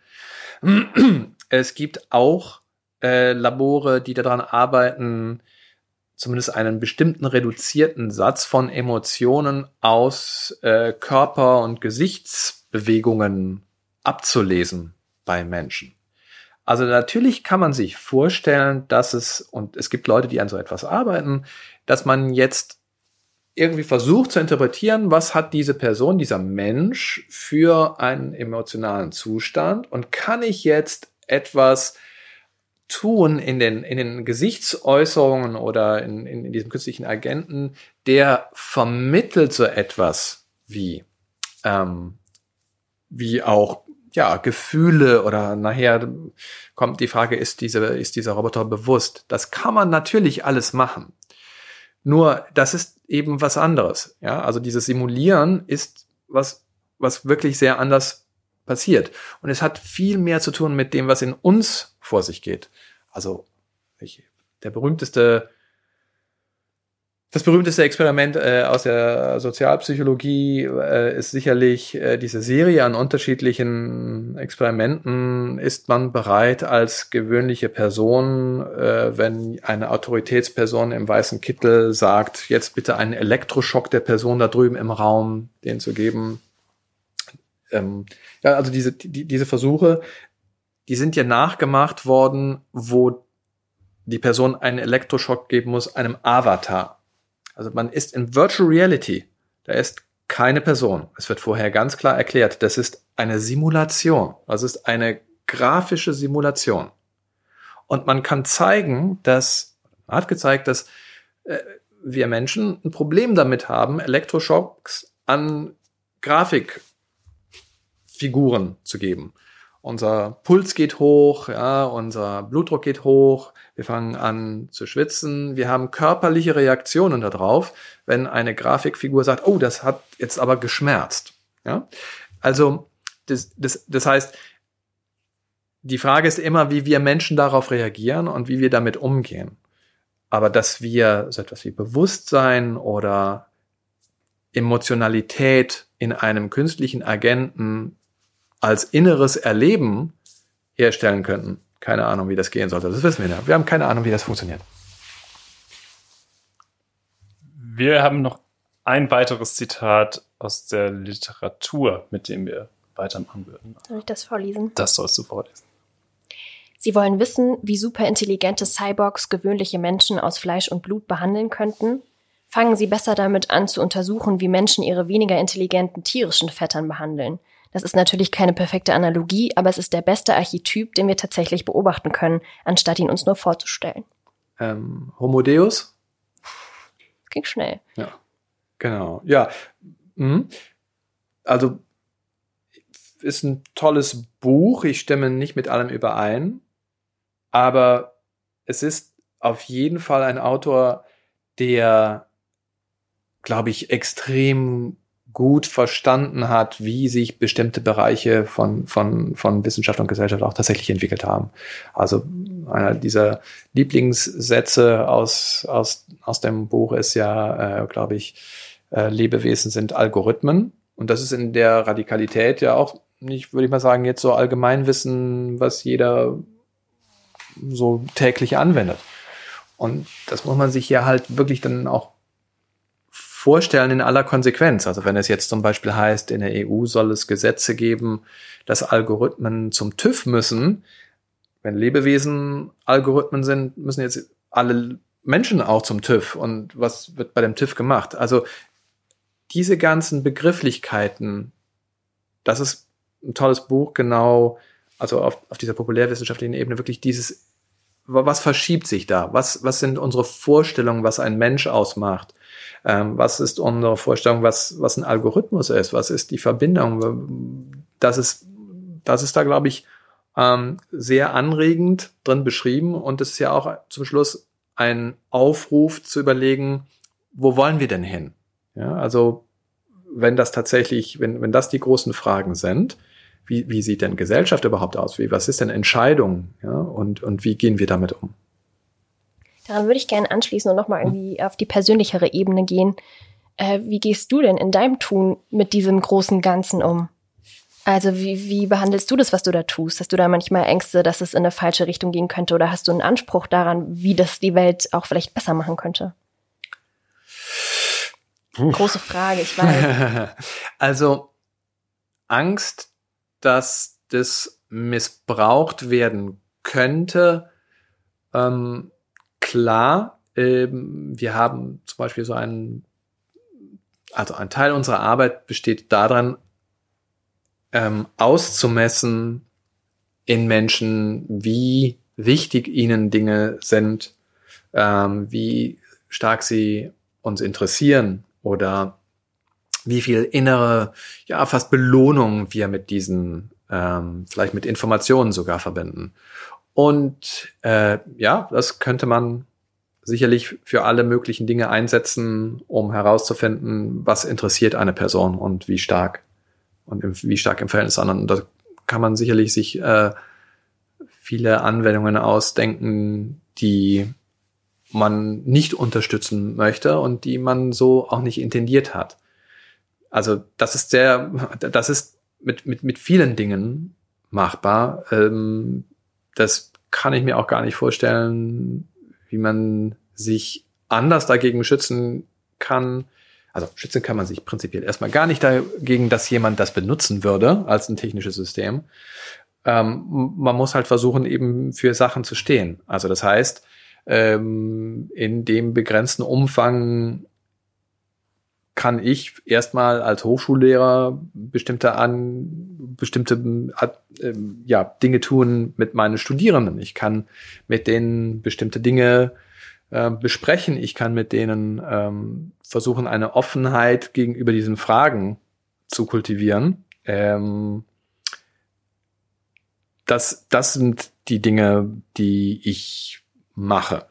Es gibt auch äh, Labore, die daran arbeiten, zumindest einen bestimmten reduzierten Satz von Emotionen aus äh, Körper- und Gesichtsbewegungen abzulesen bei Menschen. Also natürlich kann man sich vorstellen, dass es, und es gibt Leute, die an so etwas arbeiten, dass man jetzt irgendwie versucht zu interpretieren, was hat diese Person, dieser Mensch für einen emotionalen Zustand und kann ich jetzt etwas tun in den, in den Gesichtsäußerungen oder in, in, in diesem künstlichen Agenten, der vermittelt so etwas wie, ähm, wie auch ja, Gefühle oder nachher kommt die Frage, ist, diese, ist dieser Roboter bewusst? Das kann man natürlich alles machen. Nur, das ist eben was anderes. Ja, also dieses Simulieren ist was, was wirklich sehr anders passiert. Und es hat viel mehr zu tun mit dem, was in uns vor sich geht. Also, ich, der berühmteste das berühmteste Experiment äh, aus der Sozialpsychologie äh, ist sicherlich äh, diese Serie an unterschiedlichen Experimenten. Ist man bereit als gewöhnliche Person, äh, wenn eine Autoritätsperson im weißen Kittel sagt, jetzt bitte einen Elektroschock der Person da drüben im Raum, den zu geben? Ähm, ja, also diese, die, diese Versuche, die sind ja nachgemacht worden, wo die Person einen Elektroschock geben muss, einem Avatar. Also man ist in Virtual Reality. Da ist keine Person. Es wird vorher ganz klar erklärt, das ist eine Simulation. Das ist eine grafische Simulation. Und man kann zeigen, dass, man hat gezeigt, dass äh, wir Menschen ein Problem damit haben, Elektroschocks an Grafikfiguren zu geben. Unser Puls geht hoch, ja, unser Blutdruck geht hoch, wir fangen an zu schwitzen, wir haben körperliche Reaktionen darauf, wenn eine Grafikfigur sagt, oh, das hat jetzt aber geschmerzt. Ja? Also, das, das, das heißt, die Frage ist immer, wie wir Menschen darauf reagieren und wie wir damit umgehen. Aber dass wir so etwas wie Bewusstsein oder Emotionalität in einem künstlichen Agenten als inneres Erleben herstellen könnten, keine Ahnung, wie das gehen sollte. Das wissen wir nicht. Wir haben keine Ahnung, wie das funktioniert. Wir haben noch ein weiteres Zitat aus der Literatur, mit dem wir weitermachen würden. Soll ich das vorlesen? Das sollst du vorlesen. Sie wollen wissen, wie superintelligente Cyborgs gewöhnliche Menschen aus Fleisch und Blut behandeln könnten? Fangen Sie besser damit an zu untersuchen, wie Menschen ihre weniger intelligenten tierischen Vettern behandeln. Das ist natürlich keine perfekte Analogie, aber es ist der beste Archetyp, den wir tatsächlich beobachten können, anstatt ihn uns nur vorzustellen. Ähm, Homo Deus? Ging schnell. Ja, genau. Ja, mhm. also ist ein tolles Buch. Ich stimme nicht mit allem überein aber es ist auf jeden Fall ein Autor, der, glaube ich, extrem gut verstanden hat, wie sich bestimmte Bereiche von, von, von Wissenschaft und Gesellschaft auch tatsächlich entwickelt haben. Also einer dieser Lieblingssätze aus, aus, aus dem Buch ist ja, äh, glaube ich, äh, Lebewesen sind Algorithmen. Und das ist in der Radikalität ja auch nicht, würde ich mal sagen, jetzt so Allgemeinwissen, was jeder so täglich anwendet. Und das muss man sich ja halt wirklich dann auch vorstellen in aller Konsequenz. Also wenn es jetzt zum Beispiel heißt, in der EU soll es Gesetze geben, dass Algorithmen zum TÜV müssen. Wenn Lebewesen Algorithmen sind, müssen jetzt alle Menschen auch zum TÜV. Und was wird bei dem TÜV gemacht? Also diese ganzen Begrifflichkeiten, das ist ein tolles Buch, genau, also auf, auf dieser populärwissenschaftlichen Ebene wirklich dieses was verschiebt sich da? Was, was sind unsere Vorstellungen, was ein Mensch ausmacht? Ähm, was ist unsere Vorstellung, was, was ein Algorithmus ist? Was ist die Verbindung? Das ist, das ist da, glaube ich, ähm, sehr anregend drin beschrieben. Und es ist ja auch zum Schluss ein Aufruf zu überlegen, wo wollen wir denn hin? Ja, also, wenn das tatsächlich, wenn, wenn das die großen Fragen sind, wie, wie sieht denn Gesellschaft überhaupt aus? Wie, was ist denn Entscheidung? Ja? Und, und wie gehen wir damit um? Daran würde ich gerne anschließen und nochmal irgendwie auf die persönlichere Ebene gehen. Äh, wie gehst du denn in deinem Tun mit diesem großen Ganzen um? Also wie, wie behandelst du das, was du da tust? Hast du da manchmal Ängste, dass es in eine falsche Richtung gehen könnte? Oder hast du einen Anspruch daran, wie das die Welt auch vielleicht besser machen könnte? Puh. Große Frage, ich weiß. also Angst dass das missbraucht werden könnte. Ähm, klar, ähm, wir haben zum Beispiel so einen, also ein Teil unserer Arbeit besteht daran, ähm, auszumessen in Menschen, wie wichtig ihnen Dinge sind, ähm, wie stark sie uns interessieren oder wie viel innere, ja, fast Belohnung wir mit diesen, ähm, vielleicht mit Informationen sogar verbinden. Und äh, ja, das könnte man sicherlich für alle möglichen Dinge einsetzen, um herauszufinden, was interessiert eine Person und wie stark und im, wie stark im Verhältnis zu anderen. Und da kann man sicherlich sich äh, viele Anwendungen ausdenken, die man nicht unterstützen möchte und die man so auch nicht intendiert hat. Also das ist sehr, das ist mit, mit, mit vielen Dingen machbar. Ähm, das kann ich mir auch gar nicht vorstellen, wie man sich anders dagegen schützen kann. Also schützen kann man sich prinzipiell erstmal gar nicht dagegen, dass jemand das benutzen würde als ein technisches System. Ähm, man muss halt versuchen, eben für Sachen zu stehen. Also das heißt, ähm, in dem begrenzten Umfang kann ich erstmal als Hochschullehrer bestimmte an bestimmte äh, ja, Dinge tun mit meinen Studierenden. Ich kann mit denen bestimmte Dinge äh, besprechen. Ich kann mit denen ähm, versuchen, eine Offenheit gegenüber diesen Fragen zu kultivieren. Ähm, das, das sind die Dinge, die ich mache.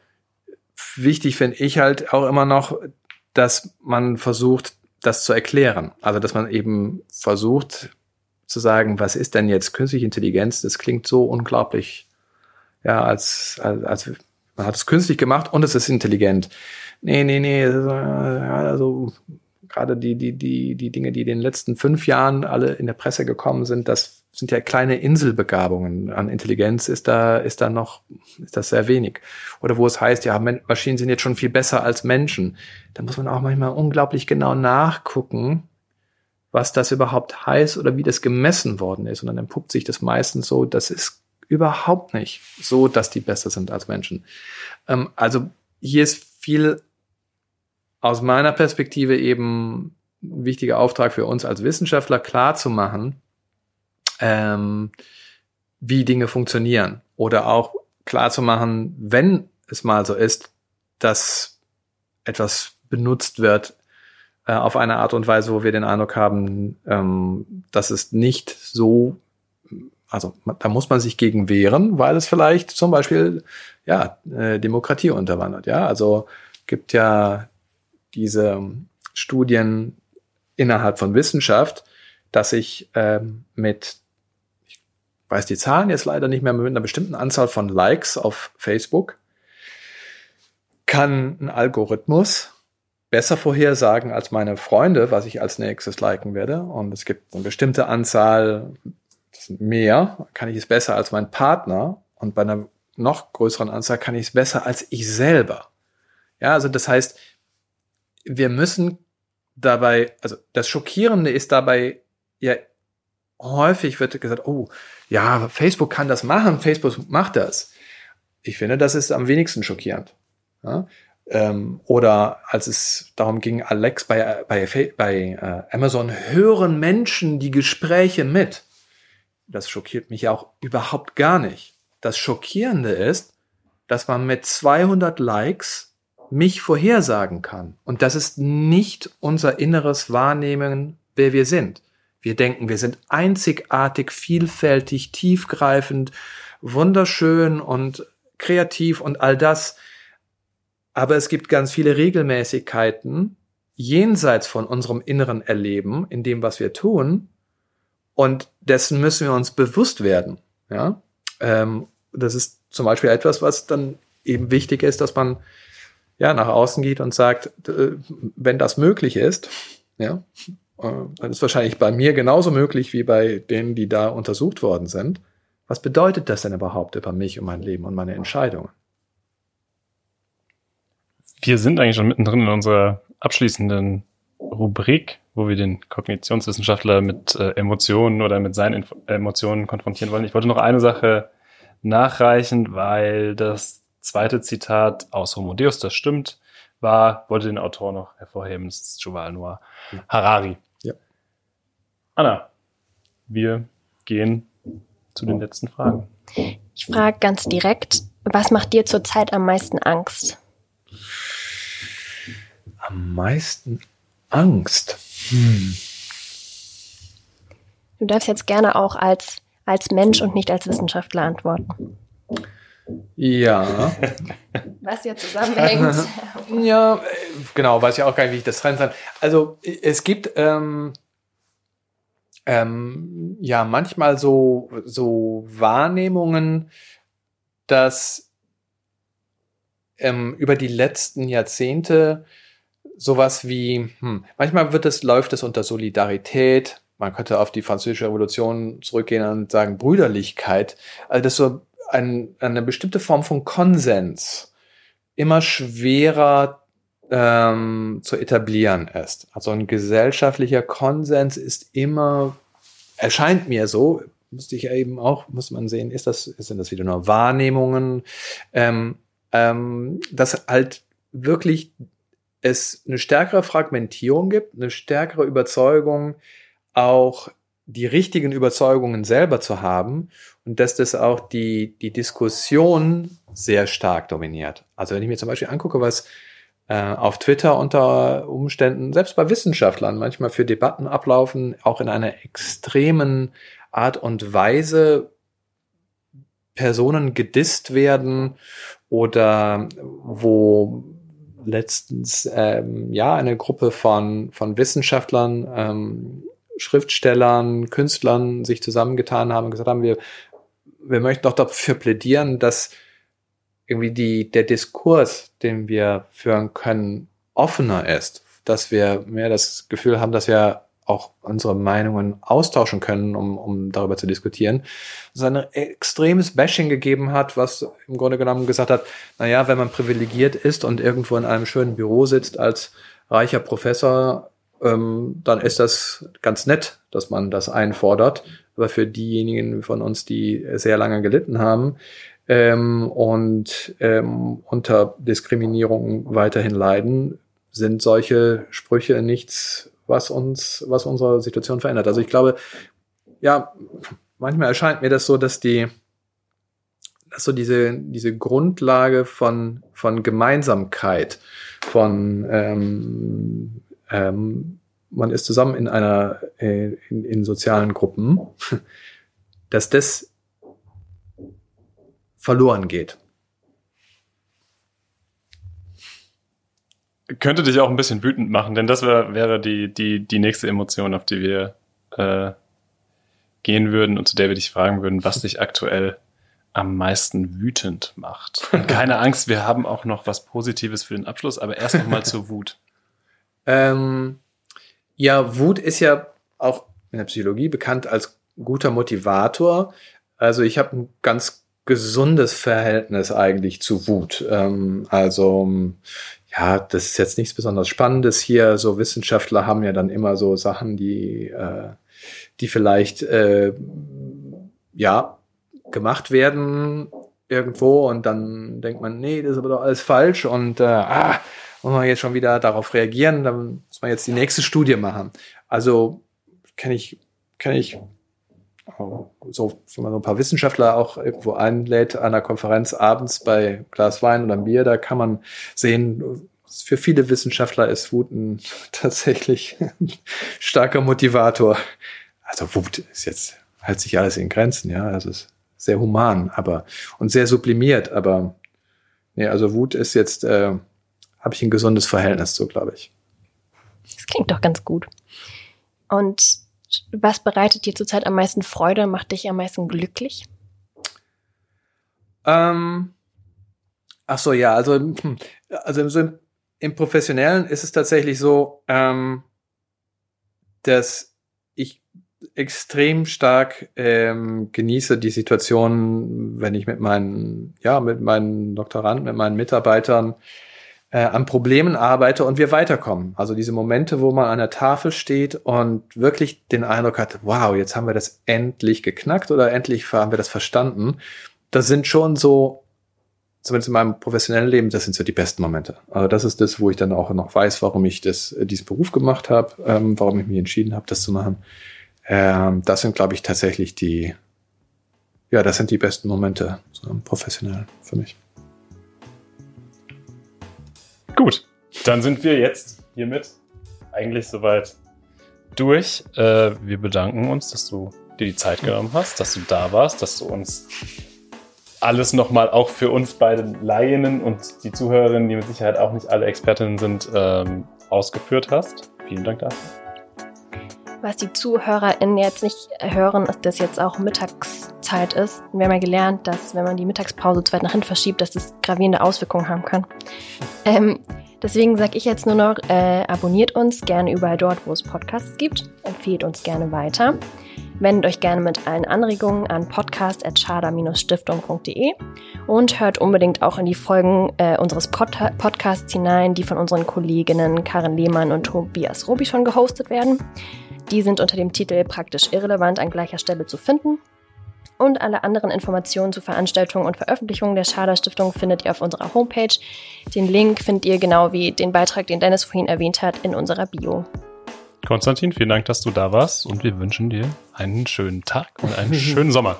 Wichtig finde ich halt auch immer noch, dass man versucht, das zu erklären. Also, dass man eben versucht, zu sagen, was ist denn jetzt künstliche Intelligenz, das klingt so unglaublich, ja, als, als, als man hat es künstlich gemacht und es ist intelligent. Nee, nee, nee, also gerade die, die, die, die Dinge, die in den letzten fünf Jahren alle in der Presse gekommen sind, das sind ja kleine Inselbegabungen. An Intelligenz ist da, ist da noch, ist das sehr wenig. Oder wo es heißt, ja, Maschinen sind jetzt schon viel besser als Menschen. Da muss man auch manchmal unglaublich genau nachgucken, was das überhaupt heißt oder wie das gemessen worden ist. Und dann entpuppt sich das meistens so, das ist überhaupt nicht so, dass die besser sind als Menschen. Ähm, also hier ist viel aus meiner Perspektive eben ein wichtiger Auftrag für uns als Wissenschaftler klar zu machen, ähm, wie Dinge funktionieren oder auch klar zu machen, wenn es mal so ist, dass etwas benutzt wird äh, auf eine Art und Weise, wo wir den Eindruck haben, ähm, dass es nicht so, also da muss man sich gegen wehren, weil es vielleicht zum Beispiel ja äh, Demokratie unterwandert. Ja, also gibt ja diese Studien innerhalb von Wissenschaft, dass ich ähm, mit, weiß die Zahlen jetzt leider nicht mehr, mit einer bestimmten Anzahl von Likes auf Facebook kann ein Algorithmus besser vorhersagen als meine Freunde, was ich als nächstes liken werde. Und es gibt eine bestimmte Anzahl, das sind mehr, kann ich es besser als mein Partner. Und bei einer noch größeren Anzahl kann ich es besser als ich selber. Ja, also das heißt, wir müssen dabei, also das Schockierende ist dabei, ja, häufig wird gesagt, oh, ja, Facebook kann das machen, Facebook macht das. Ich finde, das ist am wenigsten schockierend. Ja? Ähm, oder als es darum ging, Alex bei, bei, bei äh, Amazon hören Menschen die Gespräche mit. Das schockiert mich auch überhaupt gar nicht. Das Schockierende ist, dass man mit 200 Likes mich vorhersagen kann. Und das ist nicht unser inneres Wahrnehmen, wer wir sind. Wir denken, wir sind einzigartig, vielfältig, tiefgreifend, wunderschön und kreativ und all das. Aber es gibt ganz viele Regelmäßigkeiten jenseits von unserem inneren Erleben, in dem, was wir tun. Und dessen müssen wir uns bewusst werden. Ja, ähm, das ist zum Beispiel etwas, was dann eben wichtig ist, dass man ja, nach außen geht und sagt, wenn das möglich ist, ja, äh, dann ist wahrscheinlich bei mir genauso möglich wie bei denen, die da untersucht worden sind. Was bedeutet das denn überhaupt über mich und mein Leben und meine Entscheidungen? Wir sind eigentlich schon mittendrin in unserer abschließenden Rubrik, wo wir den Kognitionswissenschaftler mit äh, Emotionen oder mit seinen Info Emotionen konfrontieren wollen. Ich wollte noch eine Sache nachreichen, weil das zweite Zitat aus Homo Deus, das stimmt, war, wollte den Autor noch hervorheben, das ist Yuval Noah Harari. Anna, wir gehen zu den letzten Fragen. Ich frage ganz direkt, was macht dir zurzeit am meisten Angst? Am meisten Angst? Hm. Du darfst jetzt gerne auch als, als Mensch und nicht als Wissenschaftler antworten. Ja. Was ja zusammenhängt. ja, genau, weiß ja auch gar nicht, wie ich das trennen kann. Also es gibt ähm, ähm, ja manchmal so, so Wahrnehmungen, dass ähm, über die letzten Jahrzehnte sowas wie, hm, manchmal wird es, läuft es unter Solidarität, man könnte auf die französische Revolution zurückgehen und sagen Brüderlichkeit. Also das so ein, eine bestimmte Form von Konsens immer schwerer ähm, zu etablieren ist. Also ein gesellschaftlicher Konsens ist immer, erscheint mir so, müsste ich ja eben auch, muss man sehen, ist das, sind das wieder nur Wahrnehmungen, ähm, ähm, dass halt wirklich es eine stärkere Fragmentierung gibt, eine stärkere Überzeugung, auch die richtigen Überzeugungen selber zu haben und dass das auch die, die Diskussion sehr stark dominiert. Also wenn ich mir zum Beispiel angucke, was äh, auf Twitter unter Umständen, selbst bei Wissenschaftlern, manchmal für Debatten ablaufen, auch in einer extremen Art und Weise Personen gedisst werden oder wo letztens ähm, ja eine Gruppe von, von Wissenschaftlern ähm, Schriftstellern, Künstlern sich zusammengetan haben und gesagt haben, wir, wir möchten doch dafür plädieren, dass irgendwie die, der Diskurs, den wir führen können, offener ist, dass wir mehr das Gefühl haben, dass wir auch unsere Meinungen austauschen können, um, um darüber zu diskutieren. Es ein extremes Bashing gegeben hat, was im Grunde genommen gesagt hat, na ja, wenn man privilegiert ist und irgendwo in einem schönen Büro sitzt als reicher Professor, ähm, dann ist das ganz nett, dass man das einfordert. Aber für diejenigen von uns, die sehr lange gelitten haben, ähm, und ähm, unter Diskriminierung weiterhin leiden, sind solche Sprüche nichts, was uns, was unsere Situation verändert. Also ich glaube, ja, manchmal erscheint mir das so, dass die, dass so diese, diese Grundlage von, von Gemeinsamkeit, von ähm, ähm, man ist zusammen in einer, äh, in, in sozialen Gruppen, dass das verloren geht. Könnte dich auch ein bisschen wütend machen, denn das wär, wäre die, die, die nächste Emotion, auf die wir äh, gehen würden und zu der wir dich fragen würden, was dich aktuell am meisten wütend macht. Und keine Angst, wir haben auch noch was Positives für den Abschluss, aber erst noch mal zur Wut. Ähm, ja, Wut ist ja auch in der Psychologie bekannt als guter Motivator. Also ich habe ein ganz gesundes Verhältnis eigentlich zu Wut. Ähm, also ja, das ist jetzt nichts besonders Spannendes hier. So Wissenschaftler haben ja dann immer so Sachen, die, äh, die vielleicht äh, ja gemacht werden irgendwo und dann denkt man, nee, das ist aber doch alles falsch und äh, ah, muss man jetzt schon wieder darauf reagieren, dann muss man jetzt die nächste Studie machen. Also kenne ich, kenne ich so, wenn man so ein paar Wissenschaftler auch irgendwo einlädt an einer Konferenz abends bei Glas Wein oder Bier, da kann man sehen, für viele Wissenschaftler ist Wut ein tatsächlich starker Motivator. Also Wut ist jetzt, hält sich alles in Grenzen, ja, also ist sehr human, aber und sehr sublimiert, aber nee, also Wut ist jetzt, äh, habe ich ein gesundes Verhältnis zu, glaube ich. Das klingt doch ganz gut. Und was bereitet dir zurzeit am meisten Freude, macht dich am meisten glücklich? Ähm, ach so, ja, also, hm, also so im, im Professionellen ist es tatsächlich so, ähm, dass ich extrem stark ähm, genieße die Situation, wenn ich mit meinen, ja, mit meinen Doktoranden, mit meinen Mitarbeitern äh, an Problemen arbeite und wir weiterkommen. Also diese Momente, wo man an der Tafel steht und wirklich den Eindruck hat, wow, jetzt haben wir das endlich geknackt oder endlich haben wir das verstanden. Das sind schon so, zumindest in meinem professionellen Leben, das sind so die besten Momente. Also das ist das, wo ich dann auch noch weiß, warum ich das, äh, diesen Beruf gemacht habe, ähm, warum ich mich entschieden habe, das zu machen. Ähm, das sind, glaube ich, tatsächlich die, ja, das sind die besten Momente so professionell für mich. Gut, dann sind wir jetzt hiermit eigentlich soweit durch. Äh, wir bedanken uns, dass du dir die Zeit genommen hast, dass du da warst, dass du uns alles nochmal auch für uns beide Laien und die Zuhörerinnen, die mit Sicherheit auch nicht alle Expertinnen sind, ähm, ausgeführt hast. Vielen Dank dafür. Was die ZuhörerInnen jetzt nicht hören, ist, dass jetzt auch Mittagszeit ist. Wir haben ja gelernt, dass wenn man die Mittagspause zu weit nach hinten verschiebt, dass das gravierende Auswirkungen haben kann. Ähm, deswegen sage ich jetzt nur noch, äh, abonniert uns gerne überall dort, wo es Podcasts gibt. Empfehlt uns gerne weiter. Wendet euch gerne mit allen Anregungen an podcast.schader-stiftung.de und hört unbedingt auch in die Folgen äh, unseres Pod Podcasts hinein, die von unseren Kolleginnen Karin Lehmann und Tobias Robi schon gehostet werden. Die sind unter dem Titel Praktisch irrelevant an gleicher Stelle zu finden. Und alle anderen Informationen zu Veranstaltungen und Veröffentlichungen der Schader Stiftung findet ihr auf unserer Homepage. Den Link findet ihr genau wie den Beitrag, den Dennis vorhin erwähnt hat, in unserer Bio. Konstantin, vielen Dank, dass du da warst und wir wünschen dir einen schönen Tag und einen schönen Sommer.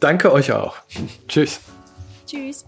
Danke euch auch. Tschüss. Tschüss.